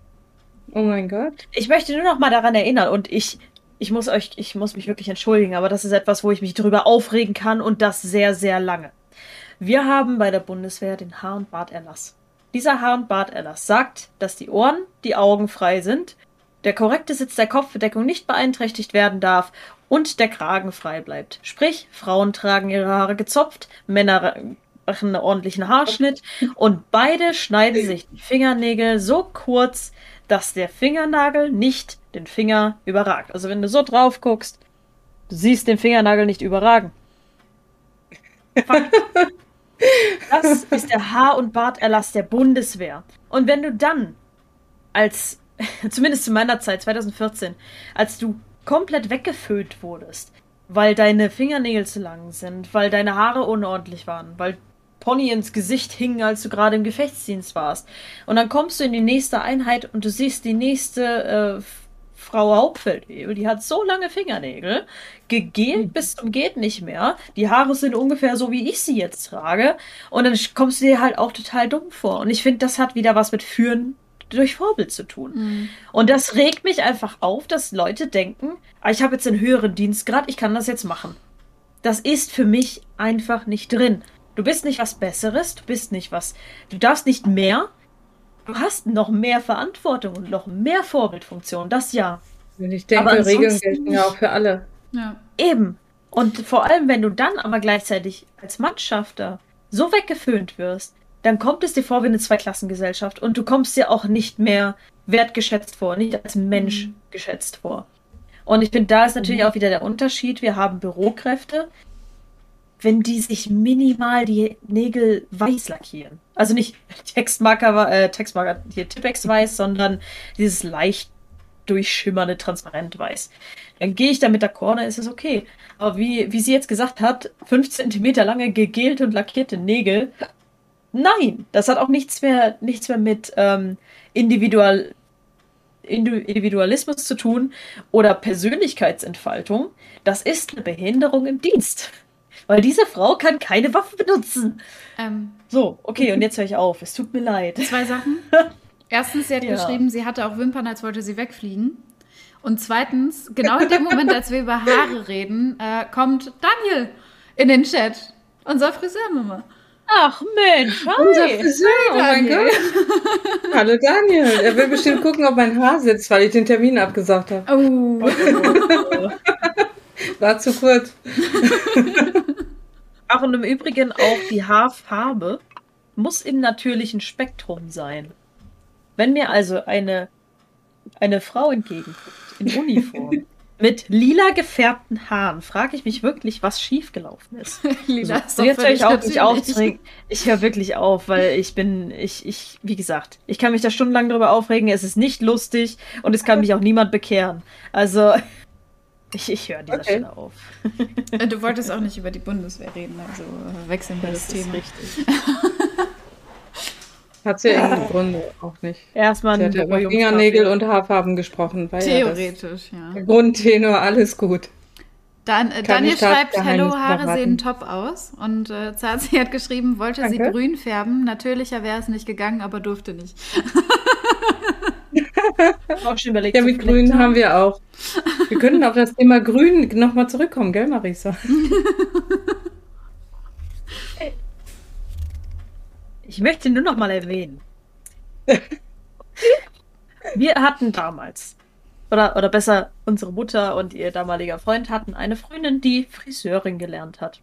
Oh mein Gott. Ich möchte nur noch mal daran erinnern und ich, ich muss euch, ich muss mich wirklich entschuldigen, aber das ist etwas, wo ich mich drüber aufregen kann und das sehr, sehr lange. Wir haben bei der Bundeswehr den Haar- und Barterlass. Dieser Haar- und Barterlass sagt, dass die Ohren, die Augen frei sind, der korrekte Sitz der Kopfbedeckung nicht beeinträchtigt werden darf und der Kragen frei bleibt. Sprich, Frauen tragen ihre Haare gezopft, Männer machen einen ordentlichen Haarschnitt und beide schneiden sich die Fingernägel so kurz, dass der Fingernagel nicht den Finger überragt. Also wenn du so drauf guckst, du siehst den Fingernagel nicht überragen. Das ist der Haar- und Barterlass der Bundeswehr. Und wenn du dann als, zumindest zu meiner Zeit, 2014, als du komplett weggeföhnt wurdest, weil deine Fingernägel zu lang sind, weil deine Haare unordentlich waren, weil Pony ins Gesicht hing, als du gerade im Gefechtsdienst warst. Und dann kommst du in die nächste Einheit und du siehst die nächste äh, Frau Hauptfeldwebel, die hat so lange Fingernägel, gegelt bis zum geht nicht mehr. Die Haare sind ungefähr so, wie ich sie jetzt trage. Und dann kommst du dir halt auch total dumm vor. Und ich finde, das hat wieder was mit Führen durch Vorbild zu tun. Mhm. Und das regt mich einfach auf, dass Leute denken, ah, ich habe jetzt einen höheren Dienstgrad, ich kann das jetzt machen. Das ist für mich einfach nicht drin. Du bist nicht was Besseres, du bist nicht was, du darfst nicht mehr. Du hast noch mehr Verantwortung und noch mehr Vorbildfunktion, das ja. Und ich denke, Aber Regeln ansonsten gelten ja auch für alle. Ja. Eben. Und vor allem, wenn du dann aber gleichzeitig als Mannschafter so weggeföhnt wirst, dann kommt es dir vor wie eine Zweiklassengesellschaft und du kommst dir auch nicht mehr wertgeschätzt vor, nicht als Mensch Mhm. geschätzt vor. Und ich finde, da ist natürlich Mhm. auch wieder der Unterschied. Wir haben Bürokräfte, wenn die sich minimal die Nägel weiß lackieren. Also nicht Textmarker, äh, Textmarker, hier Tippex weiß, sondern dieses leicht durchschimmernde Transparent weiß. Dann gehe ich da mit der Corner, ist es okay. Aber wie, wie sie jetzt gesagt hat, 5 cm lange gegelte und lackierte Nägel, nein, das hat auch nichts mehr, nichts mehr mit ähm, Individual, Individualismus zu tun oder Persönlichkeitsentfaltung. Das ist eine Behinderung im Dienst. Weil diese Frau kann keine Waffe benutzen. Ähm, So, okay, und jetzt höre ich auf. Es tut mir leid. zwei Sachen. Erstens, sie hat Ja. geschrieben, sie hatte auch Wimpern, als wollte sie wegfliegen. Und zweitens, genau in dem Moment, als wir über Haare reden, äh, kommt Daniel in den Chat. Unser Friseurmama. Ach Mensch, Unser hi. Friseur, oh mein Daniel. Gott. Hallo Daniel. Er will bestimmt gucken, ob mein Haar sitzt, weil ich den Termin abgesagt habe. Oh. War zu kurz. Ach, und im Übrigen auch die Haarfarbe muss im natürlichen Spektrum sein. Wenn mir also eine, eine Frau entgegenkommt, in Uniform, mit lila gefärbten Haaren, frage ich mich wirklich, was schiefgelaufen ist. lila also, ist jetzt höre ich auf, mich aufzuregen. Ich höre wirklich auf, weil ich bin, ich, ich, wie gesagt, ich kann mich da stundenlang drüber aufregen, es ist nicht lustig und es kann mich auch niemand bekehren. Also, ich, ich höre an dieser okay. Stelle auf. Äh, du wolltest auch nicht über die Bundeswehr reden, also wechseln wir das, das Thema. richtig. Hat sie ja im Grunde auch nicht. Erstmal sie hat über Fingernägel und Haarfarben gesprochen. Theoretisch, ja. ja. Grundtenor, alles gut. Dan äh, Daniel schreibt, Hallo, Haare verraten. sehen top aus. Und äh, Zazi hat geschrieben, wollte Danke. sie grün färben. Natürlicher wäre es nicht gegangen, aber durfte nicht. auch schon überlegt. Ja, mit grün haben wir auch. Wir könnten auf das Thema grün nochmal zurückkommen, gell, Marisa? Ich möchte nur noch mal erwähnen. Wir hatten damals, oder, oder besser, unsere Mutter und ihr damaliger Freund hatten eine Freundin, die Friseurin gelernt hat.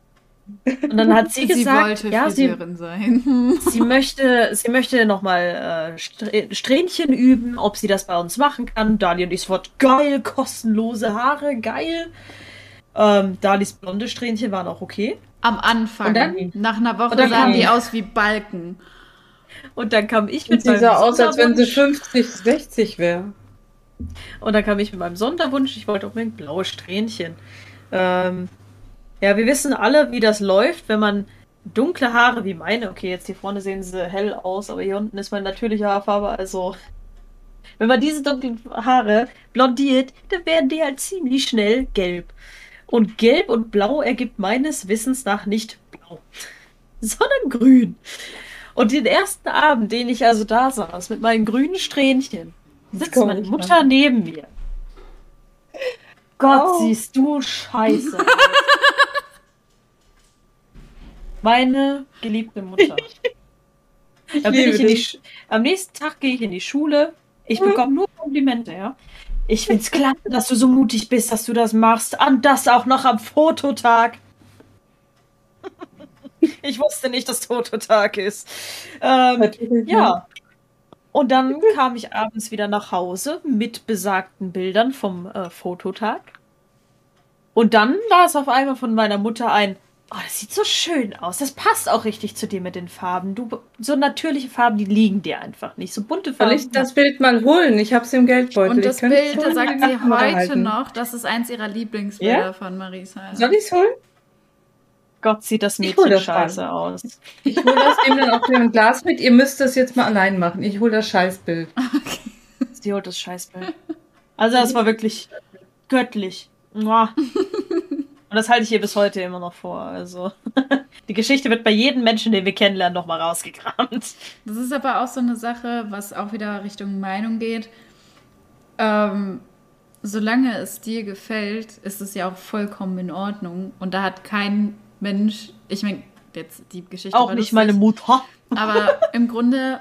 Und dann hat sie, sie gesagt, ja, sie, sein. sie möchte, sie möchte nochmal äh, Strähnchen üben, ob sie das bei uns machen kann. Dali und ich sofort, geil, kostenlose Haare, geil. Ähm, Dalis blonde Strähnchen waren auch okay. Am Anfang. Dann, nach einer Woche sahen die aus wie Balken. Und dann kam ich mit meinem sah aus, als wenn sie 50, 60 wäre. Und dann kam ich mit meinem Sonderwunsch. Ich wollte unbedingt blaue Strähnchen. Ähm, ja, wir wissen alle, wie das läuft, wenn man dunkle Haare wie meine, okay, jetzt hier vorne sehen sie hell aus, aber hier unten ist meine natürliche Haarfarbe, also wenn man diese dunklen Haare blondiert, dann werden die halt ziemlich schnell gelb. Und gelb und blau ergibt meines Wissens nach nicht blau, sondern grün. Und den ersten Abend, den ich also da saß, mit meinen grünen Strähnchen, sitzt meine Mutter an. neben mir. Gott, oh. siehst du scheiße. meine geliebte Mutter. Da bin ich in die Am nächsten Tag gehe ich in die Schule. Ich mhm. bekomme nur Komplimente, ja. Ich find's klasse, dass du so mutig bist, dass du das machst. Und das auch noch am Fototag. ich wusste nicht, dass Fototag ist. Ähm, ja. Und dann kam ich abends wieder nach Hause mit besagten Bildern vom äh, Fototag. Und dann war es auf einmal von meiner Mutter ein, Oh, das sieht so schön aus. Das passt auch richtig zu dir mit den Farben. Du, so natürliche Farben, die liegen dir einfach nicht. So bunte Farben. Soll ich das Bild mal holen? Ich habe es im Geldbeutel. Und das Bild, da sagt sie heute noch, das ist eins ihrer Lieblingsbilder ja? von Marisa. Soll ich es holen? Gott, sieht das Mädchen das scheiße an. aus. Ich hole das eben dann auch ein Glas mit. Ihr müsst das jetzt mal allein machen. Ich hole das Scheißbild. Okay. Sie holt das Scheißbild. Also, das war wirklich göttlich. Und das halte ich ihr bis heute immer noch vor. Also die Geschichte wird bei jedem Menschen, den wir kennenlernen, nochmal rausgekramt. Das ist aber auch so eine Sache, was auch wieder Richtung Meinung geht. Ähm, solange es dir gefällt, ist es ja auch vollkommen in Ordnung. Und da hat kein Mensch, ich meine, jetzt die Geschichte. Auch nicht meine Mutter. Aber im Grunde,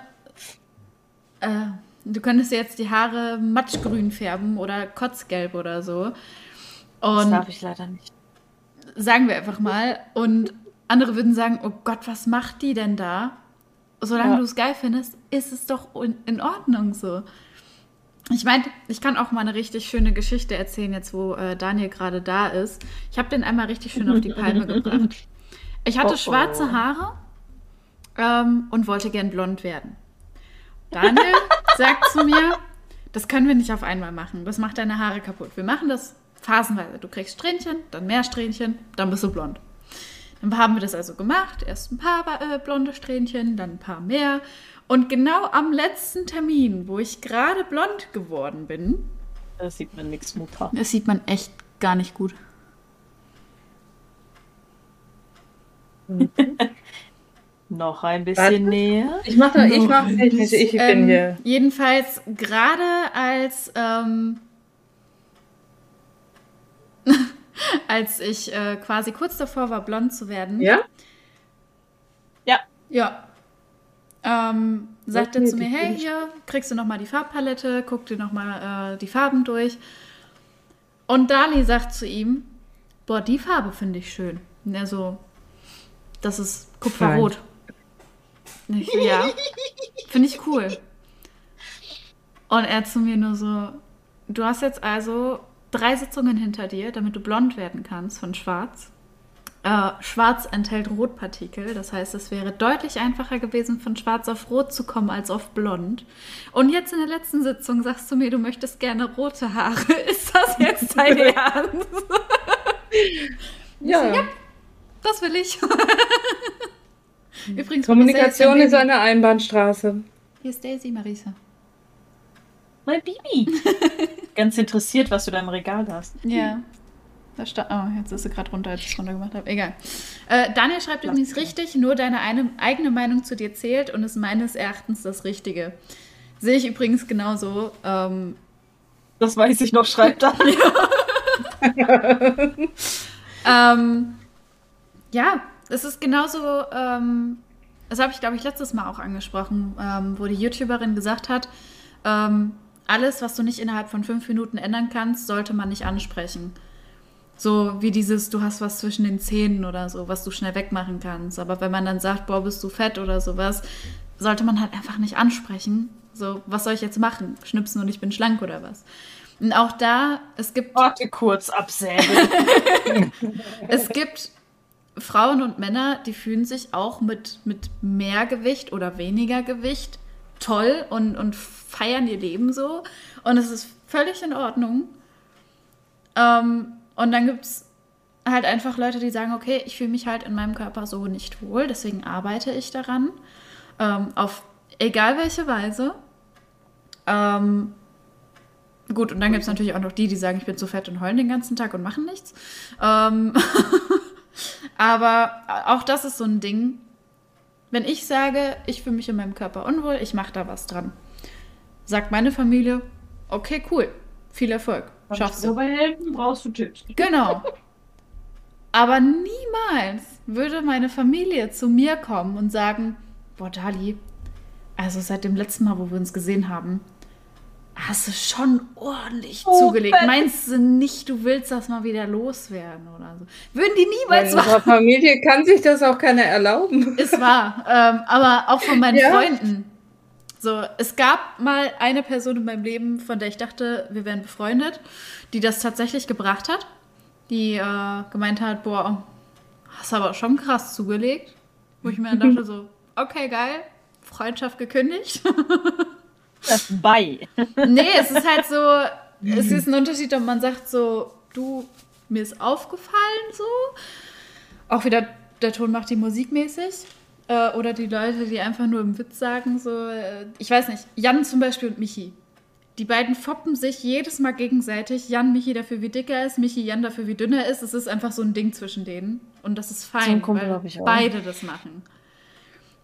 äh, du könntest jetzt die Haare matschgrün färben oder kotzgelb oder so. Und das darf ich leider nicht sagen wir einfach mal. Und andere würden sagen, oh Gott, was macht die denn da? Solange ja. du es geil findest, ist es doch in Ordnung so. Ich meine, ich kann auch mal eine richtig schöne Geschichte erzählen, jetzt wo äh, Daniel gerade da ist. Ich habe den einmal richtig schön auf die Palme gebracht. Ich hatte oh, oh. schwarze Haare ähm, und wollte gern blond werden. Daniel sagt zu mir, das können wir nicht auf einmal machen. Das macht deine Haare kaputt. Wir machen das phasenweise. Du kriegst Strähnchen, dann mehr Strähnchen, dann bist du blond. Dann haben wir das also gemacht. Erst ein paar äh, blonde Strähnchen, dann ein paar mehr. Und genau am letzten Termin, wo ich gerade blond geworden bin, da sieht man nichts, Mutter. Das sieht man echt gar nicht gut. Noch ein bisschen Warte. näher. Ich mache, ich mache, ich, ich bin ähm, hier. Jedenfalls gerade als ähm, als ich äh, quasi kurz davor war, blond zu werden. Ja? Ja. Ja. Ähm, sagte zu mir, hey, hier kriegst du nochmal die Farbpalette, guck dir nochmal äh, die Farben durch. Und Dali sagt zu ihm, boah, die Farbe finde ich schön. Und er so, das ist Kupferrot. Ich, ja, finde ich cool. Und er zu mir nur so, du hast jetzt also drei Sitzungen hinter dir, damit du blond werden kannst von schwarz. Äh, schwarz enthält Rotpartikel, das heißt, es wäre deutlich einfacher gewesen, von schwarz auf rot zu kommen als auf blond. Und jetzt in der letzten Sitzung sagst du mir, du möchtest gerne rote Haare. Ist das jetzt dein Ernst? Ja. Ja, das will ich. Übrigens, Kommunikation ist eine Einbahnstraße. Hier ist Daisy, Marisa. Mein Bibi. Ganz interessiert, was du da im Regal hast. Ja. Da sta oh, jetzt ist sie gerade runter, als ich es runter gemacht habe. Egal. Äh, Daniel schreibt Lass übrigens richtig, nur deine eine, eigene Meinung zu dir zählt und ist meines Erachtens das Richtige. Sehe ich übrigens genauso. Ähm, Das weiß ich noch, schreibt da. ähm, ja, es ist genauso, ähm, das habe ich, glaube ich, letztes Mal auch angesprochen, ähm, wo die YouTuberin gesagt hat, ähm, alles, was du nicht innerhalb von fünf Minuten ändern kannst, sollte man nicht ansprechen. So wie dieses, du hast was zwischen den Zähnen oder so, was du schnell wegmachen kannst. Aber wenn man dann sagt, boah, bist du fett oder sowas, sollte man halt einfach nicht ansprechen. So, was soll ich jetzt machen? Schnipsen und ich bin schlank oder was? Und auch da, es gibt Warte kurz, absäbeln. es gibt Frauen und Männer, die fühlen sich auch mit, mit mehr Gewicht oder weniger Gewicht toll und, und feiern ihr Leben so. Und es ist völlig in Ordnung. Ähm, und dann gibt es halt einfach Leute, die sagen, okay, ich fühle mich halt in meinem Körper so nicht wohl, deswegen arbeite ich daran. Ähm, auf egal welche Weise. Ähm, gut, und dann gibt es natürlich auch noch die, die sagen, ich bin zu fett und heulen den ganzen Tag und machen nichts. Ähm, aber auch das ist so ein Ding. Wenn ich sage, ich fühle mich in meinem Körper unwohl, ich mache da was dran, sagt meine Familie, okay, cool, viel Erfolg, schaffst du. Dabei helfen brauchst du Tipps. Genau. Aber niemals würde meine Familie zu mir kommen und sagen, boah, Dali, also seit dem letzten Mal, wo wir uns gesehen haben, hast du schon ordentlich Oh, zugelegt. Bett. Meinst du nicht, du willst das mal wieder loswerden oder so? Würden die In niemals unserer machen. Familie kann sich das auch keiner erlauben. Ist wahr. Ähm, aber auch von meinen Ja. Freunden. So, es gab mal eine Person in meinem Leben, von der ich dachte, wir wären befreundet, die das tatsächlich gebracht hat. Die äh, gemeint hat, boah, hast aber schon krass zugelegt. Wo ich mir dann dachte so, okay, geil, Freundschaft gekündigt. Das bei. nee, es ist halt so, es ist ein Unterschied, ob man sagt so, du, mir ist aufgefallen so. Auch wieder, der Ton macht die Musik mäßig. Äh, oder die Leute, die einfach nur im Witz sagen so, äh, ich weiß nicht, Jan zum Beispiel und Michi. Die beiden foppen sich jedes Mal gegenseitig. Jan, Michi dafür, wie dick er ist, Michi, Jan dafür, wie dünn er ist. Es ist einfach so ein Ding zwischen denen. Und das ist So fein, Kumpel weil beide das machen.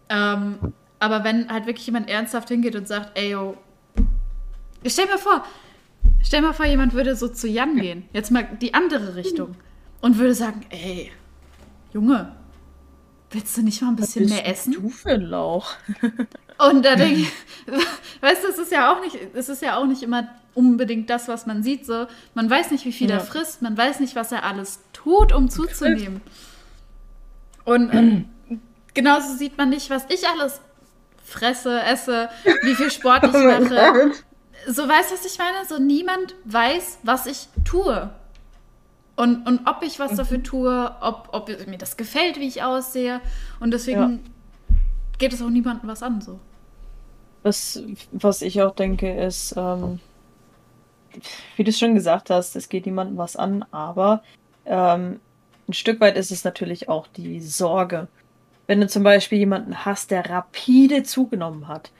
Ähm, aber wenn halt wirklich jemand ernsthaft hingeht und sagt, ey, yo, stell mir vor, stell mir vor, jemand würde so zu Jan gehen, jetzt mal die andere Richtung, und würde sagen, ey, Junge, willst du nicht mal ein bisschen mehr essen? Du für ein Lauch. Und da denke ich, weißt du, es ist ja auch nicht, es ist ja auch nicht immer unbedingt das, was man sieht. So, man weiß nicht, wie viel Ja. er frisst, man weiß nicht, was er alles tut, um zuzunehmen. Und ähm, genauso sieht man nicht, was ich alles fresse, esse, wie viel Sport ich Oh mache. So weißt du, was ich meine? So niemand weiß, was ich tue. Und, und ob ich was dafür tue, ob, ob mir das gefällt, wie ich aussehe. Und deswegen geht es auch niemandem was an. So. Was, was ich auch denke, ist, ähm, wie du es schon gesagt hast, es geht niemandem was an, aber ähm, ein Stück weit ist es natürlich auch die Sorge. Wenn du zum Beispiel jemanden hast, der rapide zugenommen hat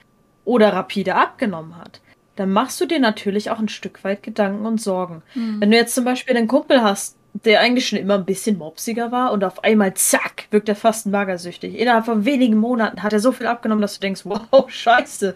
oder rapide abgenommen hat, dann machst du dir natürlich auch ein Stück weit Gedanken und Sorgen. Hm. Wenn du jetzt zum Beispiel einen Kumpel hast, der eigentlich schon immer ein bisschen mopsiger war und auf einmal, zack, wirkt er fast magersüchtig. Innerhalb von wenigen Monaten hat er so viel abgenommen, dass du denkst, wow, scheiße.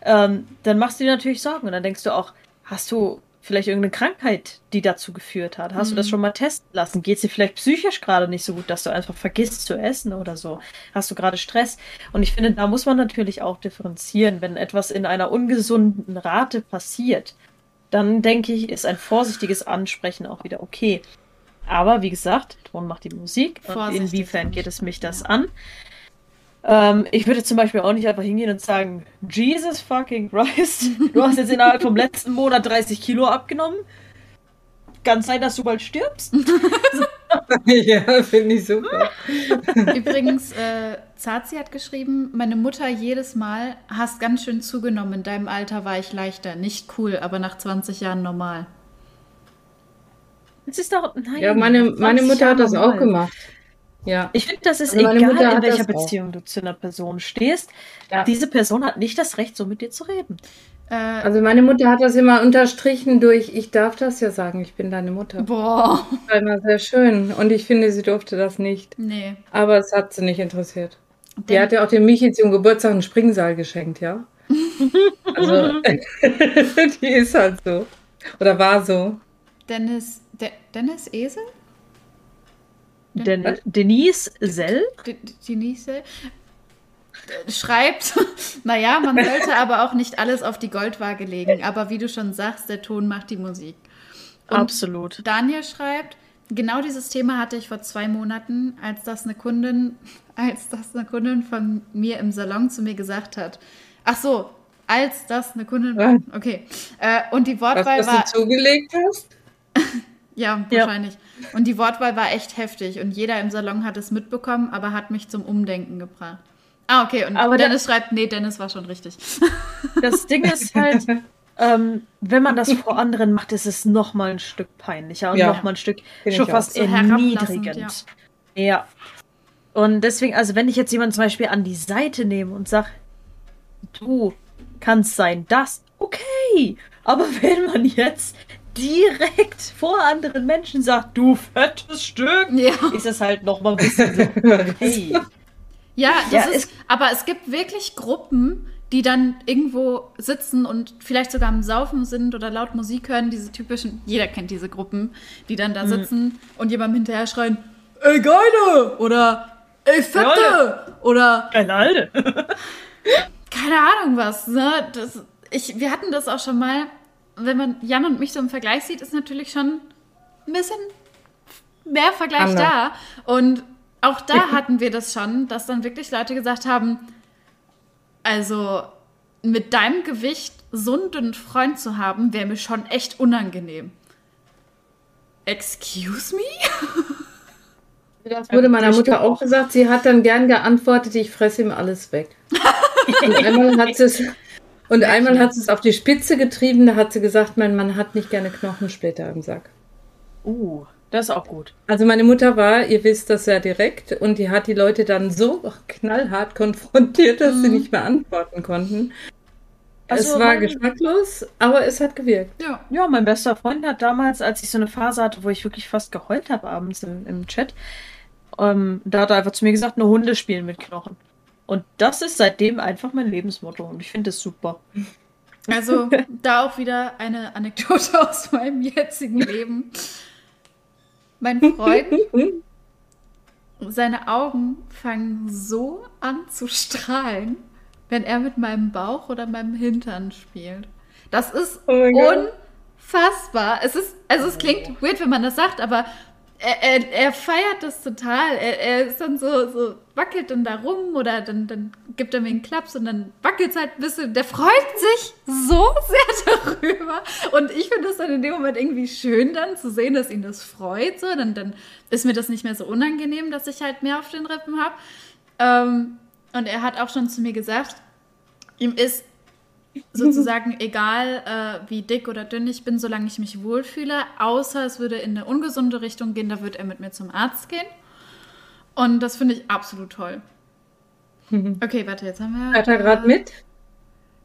Ähm, dann machst du dir natürlich Sorgen und dann denkst du auch, hast du vielleicht irgendeine Krankheit, die dazu geführt hat? Hast du das Mhm. schon mal testen lassen? Geht es dir vielleicht psychisch gerade nicht so gut, dass du einfach vergisst zu essen oder so? Hast du gerade Stress? Und ich finde, da muss man natürlich auch differenzieren, wenn etwas in einer ungesunden Rate passiert dann denke ich, ist ein vorsichtiges Ansprechen auch wieder okay. Aber wie gesagt, Ton macht die Musik. Und inwiefern geht es mich das ansprechen, an? Ähm, ich würde zum Beispiel auch nicht einfach hingehen und sagen, Jesus fucking Christ, du hast jetzt innerhalb vom letzten Monat 30 Kilo abgenommen. Kann sein, dass du bald stirbst. ja, finde ich super. Übrigens, äh, Zazi hat geschrieben, meine Mutter jedes Mal, hast ganz schön zugenommen. In deinem Alter war ich leichter. Nicht cool, aber nach 20 Jahren normal. Das ist doch. Nein, Ja, meine, meine 20 Mutter hat das auch alt. gemacht. Ja. Ich finde, das ist Also egal, Mutter in welcher das auch. Beziehung du zu einer Person stehst. Ja. Diese Person hat nicht das Recht, so mit dir zu reden. Äh, Also meine Mutter hat das immer unterstrichen durch, ich darf das ja sagen, ich bin deine Mutter. boah. Das war immer sehr schön. Und ich finde, sie durfte das nicht. Nee. Aber es hat sie nicht interessiert. Die Denn- hat ja auch dem Michi zum Geburtstag einen Springsaal geschenkt, ja? Also, die ist halt so. Oder war so. Dennis, De Dennis Esel? Den, Was? Denise Sell? D Denise? äh, Schreibt, naja, man sollte aber auch nicht alles auf die Goldwaage legen. Aber wie du schon sagst, der Ton macht die Musik. Und Absolut. Daniel schreibt, genau dieses Thema hatte ich vor zwei Monaten, als das eine Kundin, als das eine Kundin von mir im Salon zu mir gesagt hat. Ach so, als das eine Kundin, Was? okay. Äh, und die Was, Wortwahl was war, du zugelegt hast? ja, Ja. wahrscheinlich. Und die Wortwahl war echt heftig und jeder im Salon hat es mitbekommen, aber hat mich zum Umdenken gebracht. Ah, okay. Und Aber der- Dennis schreibt, nee, Dennis war schon richtig. Das Ding ist halt, ähm, wenn man das vor anderen macht, ist es noch mal ein Stück peinlicher und Ja. noch mal ein Stück Finde schon fast. So erniedrigend. Ja. Und deswegen, also wenn ich jetzt jemanden zum Beispiel an die Seite nehme und sage, du kannst sein das, okay. Aber wenn man jetzt direkt vor anderen Menschen sagt, du fettes Stück, Ja. ist es halt noch mal ein bisschen so, hey. Ja, das Ja, ist, aber es gibt wirklich Gruppen, die dann irgendwo sitzen und vielleicht sogar am Saufen sind oder laut Musik hören, diese typischen, jeder kennt diese Gruppen, die dann Mhm. da sitzen und jemandem hinterher schreien, ey Geile! Oder ey Fette! Geile! Oder Keine Alte. keine Ahnung was. Ne? Das, ich, wir hatten das auch schon mal, wenn man Jan und mich so im Vergleich sieht, ist natürlich schon ein bisschen mehr Vergleich Anders. da. Und auch da hatten wir das schon, dass dann wirklich Leute gesagt haben, also mit deinem Gewicht so einen dünnen Freund zu haben, wäre mir schon echt unangenehm. Excuse me? Das wurde meiner Mutter auch. gesagt. Sie hat dann gern geantwortet, ich fresse ihm alles weg. Und einmal hat sie es, und einmal hat sie es auf die Spitze getrieben. Da hat sie gesagt, mein Mann hat nicht gerne Knochensplitter im Sack. Uh, das ist auch gut. Also meine Mutter war, ihr wisst das ja direkt, und die hat die Leute dann so knallhart konfrontiert, dass sie nicht mehr antworten konnten. Also es war geschmacklos, aber es hat gewirkt. Ja. Ja, mein bester Freund hat damals, als ich so eine Phase hatte, wo ich wirklich fast geheult habe abends im, im Chat, ähm, da hat er einfach zu mir gesagt, nur Hunde spielen mit Knochen. Und das ist seitdem einfach mein Lebensmotto und ich finde es super. Also da auch wieder eine Anekdote aus meinem jetzigen Leben. Mein Freund, seine Augen fangen so an zu strahlen, wenn er mit meinem Bauch oder meinem Hintern spielt. Das ist Oh unfassbar. Es ist, also es klingt weird, wenn man das sagt, aber er, er, er feiert das total. Er, er ist dann so, so wackelt dann da rum oder dann, dann gibt er mir einen Klaps und dann wackelt es halt ein bisschen. Der freut sich so sehr darüber. Und ich finde das dann in dem Moment irgendwie schön dann zu sehen, dass ihn das freut. So. Dann, dann ist mir das nicht mehr so unangenehm, dass ich halt mehr auf den Rippen habe. Ähm, und er hat auch schon zu mir gesagt, ihm ist sozusagen egal, äh, wie dick oder dünn ich bin, solange ich mich wohlfühle, außer es würde in eine ungesunde Richtung gehen, da wird er mit mir zum Arzt gehen. Und das finde ich absolut toll. Okay, warte, jetzt haben wir. Hört er gerade mit?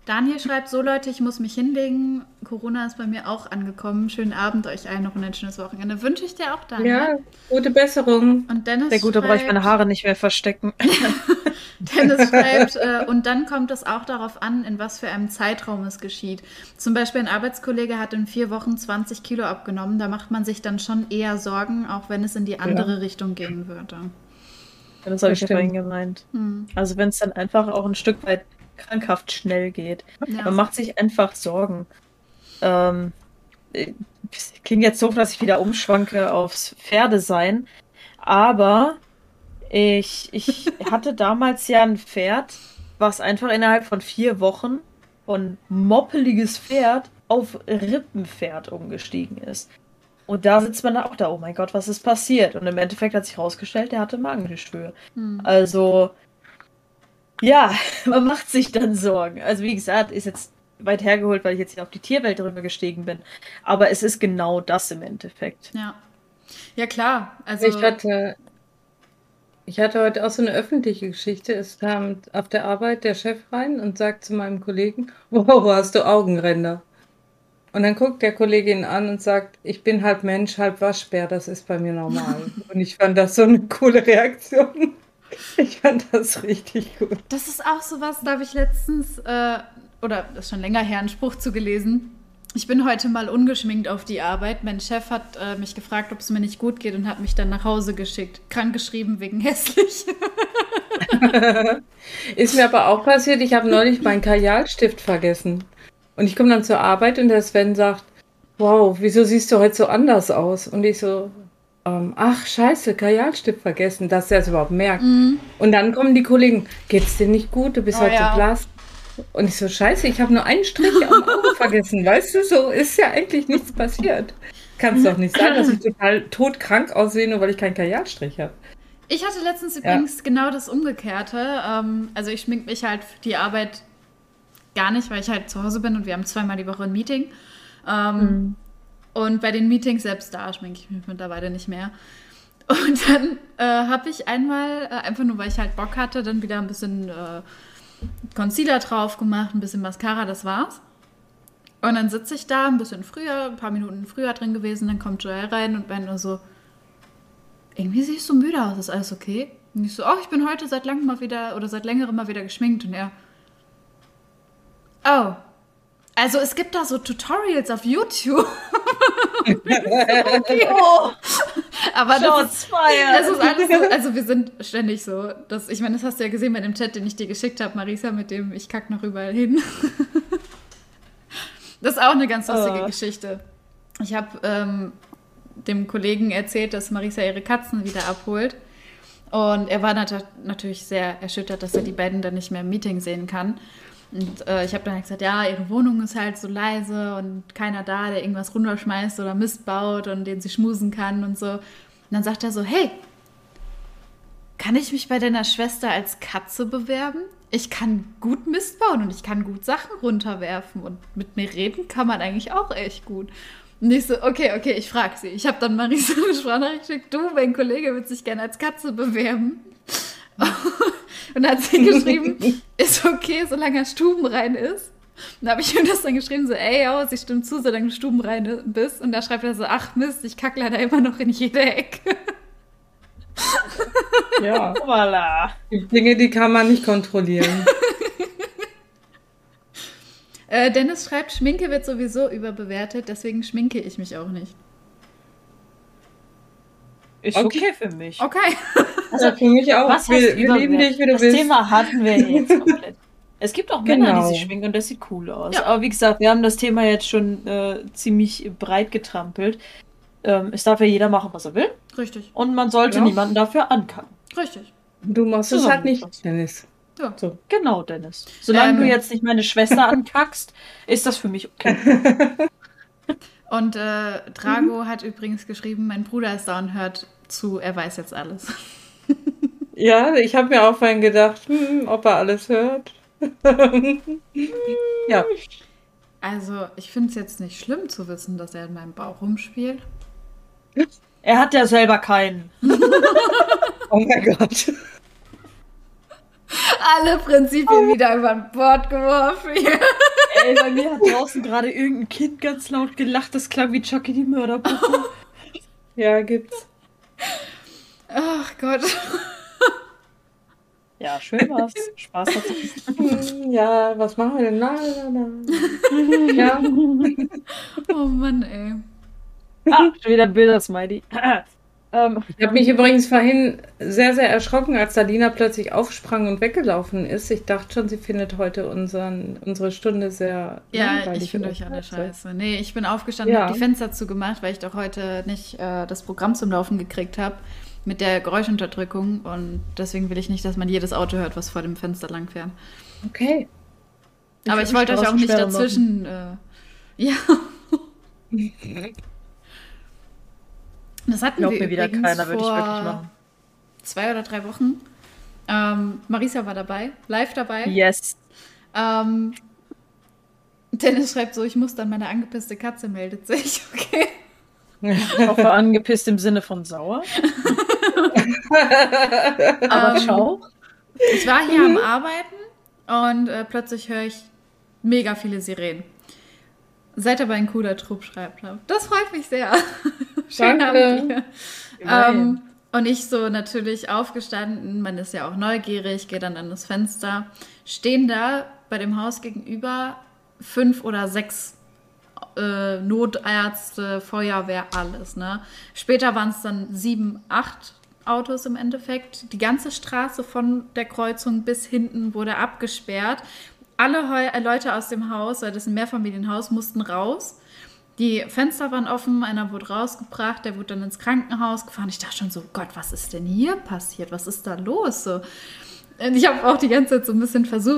Daniel schreibt so, Leute, ich muss mich hinlegen. Corona ist bei mir auch angekommen. Schönen Abend euch allen noch und ein schönes Wochenende. Wünsche ich dir auch, Daniel. Ja, gute Besserung. Und Dennis Sehr gut, da brauche ich meine Haare nicht mehr verstecken. Dennis schreibt, äh, und dann kommt es auch darauf an, in was für einem Zeitraum es geschieht. Zum Beispiel ein Arbeitskollege hat in vier Wochen 20 Kilo abgenommen. Da macht man sich dann schon eher Sorgen, auch wenn es in die andere Richtung gehen würde. Das habe ich ja vorhin gemeint. Hm. Also wenn es dann einfach auch ein Stück weit krankhaft schnell geht. Ja. Man macht sich einfach Sorgen. Ähm, äh, klingt jetzt so, dass ich wieder umschwanke aufs Pferdesein, aber Ich, ich hatte damals ja ein Pferd, was einfach innerhalb von vier Wochen von moppeliges Pferd auf Rippenpferd umgestiegen ist. Und da sitzt man auch da, oh mein Gott, was ist passiert? Und im Endeffekt hat sich herausgestellt, der hatte Magengeschwür. Hm. Also, ja, man macht sich dann Sorgen. Also, wie gesagt, ist jetzt weit hergeholt, weil ich jetzt auf die Tierwelt drüber gestiegen bin. Aber es ist genau das im Endeffekt. Ja. Ja, klar. Also ich hatte, ich hatte heute auch so eine öffentliche Geschichte. Es kam auf der Arbeit der Chef rein und sagt zu meinem Kollegen, wow, hast du Augenränder? Und dann guckt der Kollege ihn an und sagt, ich bin halb Mensch, halb Waschbär, das ist bei mir normal. und ich fand das so eine coole Reaktion. Ich fand das richtig gut. Das ist auch so was, da habe ich letztens, äh, oder das ist schon länger her, einen Spruch zugelesen. Ich bin heute mal ungeschminkt auf die Arbeit. Mein Chef hat äh, mich gefragt, ob es mir nicht gut geht und hat mich dann nach Hause geschickt. Krank geschrieben wegen hässlich. Ist mir aber auch passiert, ich habe neulich meinen Kajalstift vergessen. Und ich komme dann zur Arbeit und der Sven sagt, wow, wieso siehst du heute so anders aus? Und ich so, ähm, ach scheiße, Kajalstift vergessen, dass er es überhaupt merkt. Mhm. Und dann kommen die Kollegen, geht's dir nicht gut, du bist oh, heute ja. blass. Und ich so, scheiße, ich habe nur einen Strich am Auge vergessen, weißt du, so ist ja eigentlich nichts passiert. Kannst doch nicht sagen, dass ich total todkrank aussehe, nur weil ich keinen Kajalstrich habe. Ich hatte letztens ja. übrigens genau das Umgekehrte. Ähm, also ich schmink mich halt für die Arbeit gar nicht, weil ich halt zu Hause bin und wir haben zweimal die Woche ein Meeting. Ähm, mhm. Und bei den Meetings selbst da schminke ich mich mittlerweile nicht mehr. Und dann äh, habe ich einmal, äh, einfach nur weil ich halt Bock hatte, dann wieder ein bisschen äh, Concealer drauf gemacht, ein bisschen Mascara, das war's. Und dann sitze ich da ein bisschen früher, ein paar Minuten früher drin gewesen, dann kommt Joel rein und bin nur so, irgendwie siehst du müde aus, ist alles okay? Und ich so, oh, ich bin heute seit langem mal wieder oder seit längerem mal wieder geschminkt und er, oh, also es gibt da so Tutorials auf YouTube. oh. Aber das ist, das ist, alles so, also wir sind ständig so, dass, ich meine, das hast du ja gesehen bei dem Chat, den ich dir geschickt habe, Marisa, mit dem ich kack noch überall hin. das ist auch eine ganz lustige oh. Geschichte. Ich habe ähm, dem Kollegen erzählt, dass Marisa ihre Katzen wieder abholt. Und er war nat natürlich sehr erschüttert, dass er die beiden dann nicht mehr im Meeting sehen kann. Und äh, ich habe dann halt gesagt, ja, ihre Wohnung ist halt so leise und keiner da, der irgendwas runterschmeißt oder Mist baut und den sie schmusen kann und so. Und dann sagt er so, hey, kann ich mich bei deiner Schwester als Katze bewerben? Ich kann gut Mist bauen und ich kann gut Sachen runterwerfen und mit mir reden kann man eigentlich auch echt gut. Und ich so, okay, okay, ich frage sie. Ich habe dann Marisa eine Sprachnachricht geschickt, du, mein Kollege wird sich gerne als Katze bewerben. Und dann hat sie geschrieben, ist okay, solange er stubenrein ist. Und dann habe ich ihm das dann geschrieben, so, ey, oh, sie stimmt zu, solange du stubenrein bist. Und da schreibt er so, ach Mist, ich kacke leider immer noch in jede Ecke. Ja, voilà. Die Dinge, die kann man nicht kontrollieren. äh, Dennis schreibt, Schminke wird sowieso überbewertet, deswegen schminke ich mich auch nicht. Ist okay, okay für mich. Okay. Also für mich auch. Was wir, wir lieben dich, wie du das bist. Das Thema hatten wir jetzt komplett. Es gibt auch Männer, genau. die sich schminken und das sieht cool aus. Ja. Aber wie gesagt, wir haben das Thema jetzt schon äh, ziemlich breit getrampelt. Ähm, es darf ja jeder machen, was er will. Richtig. Und man sollte ja. niemanden dafür ankacken. Richtig. Du machst es halt nicht, Dennis. Ja. So. Genau, Dennis. Solange ähm. du jetzt nicht meine Schwester ankackst, ist das für mich okay. und äh, Drago mhm. hat übrigens geschrieben, mein Bruder ist da und hört zu, er weiß jetzt alles. Ja, ich habe mir auch vorhin gedacht, hm, ob er alles hört. ja. Also, ich finde es jetzt nicht schlimm zu wissen, dass er in meinem Bauch rumspielt. Er hat ja selber keinen. oh mein Gott. Alle Prinzipien oh. wieder über Bord geworfen. Ey, bei mir hat draußen gerade irgendein Kind ganz laut gelacht. Das klang wie Chucky die Mörderpuppe. ja, gibt's. Ach Gott. Ja, schön war's. Spaß hat Ja, was machen wir denn? Na, na, na. ja. Oh Mann, ey. Ah, schon wieder Bilder, Smiley. ähm, ich habe mich übrigens vorhin sehr, sehr erschrocken, als Salina plötzlich aufsprang und weggelaufen ist. Ich dachte schon, sie findet heute unseren, unsere Stunde sehr Ja, ich finde euch alle scheiße. Nee, ich bin aufgestanden, ja. habe die Fenster zugemacht, weil ich doch heute nicht äh, das Programm zum Laufen gekriegt habe. Mit der Geräuschunterdrückung und deswegen will ich nicht, dass man jedes Auto hört, was vor dem Fenster lang fährt. Okay. Aber ich wollte euch auch nicht dazwischen. Äh, ja. Das hatten Glaubt wir mir wieder keiner, würde ich wirklich machen. zwei oder drei Wochen. Ähm, Marisa war dabei, live dabei. Yes. Ähm, Dennis schreibt so, ich muss dann meine angepisste Katze meldet sich. Okay. Auch war angepisst im Sinne von sauer. Aber Ähm, schau. Ich war hier am Arbeiten und äh, plötzlich höre ich mega viele Sirenen. Seid aber ein cooler Trupp, schreibt er. Das freut mich sehr. Schön Danke. Ähm, und ich so natürlich aufgestanden, man ist ja auch neugierig, gehe dann an das Fenster. Stehen da bei dem Haus gegenüber fünf oder sechs äh, Notärzte, Feuerwehr, alles. Ne? Später waren es dann sieben, acht Autos im Endeffekt. Die ganze Straße von der Kreuzung bis hinten wurde abgesperrt. Alle Heu äh, Leute aus dem Haus, weil das ist ein Mehrfamilienhaus, mussten raus. Die Fenster waren offen, einer wurde rausgebracht, der wurde dann ins Krankenhaus gefahren. Ich dachte schon so, Gott, was ist denn hier passiert? Was ist da los? So. Ich habe auch die ganze Zeit so ein bisschen versucht,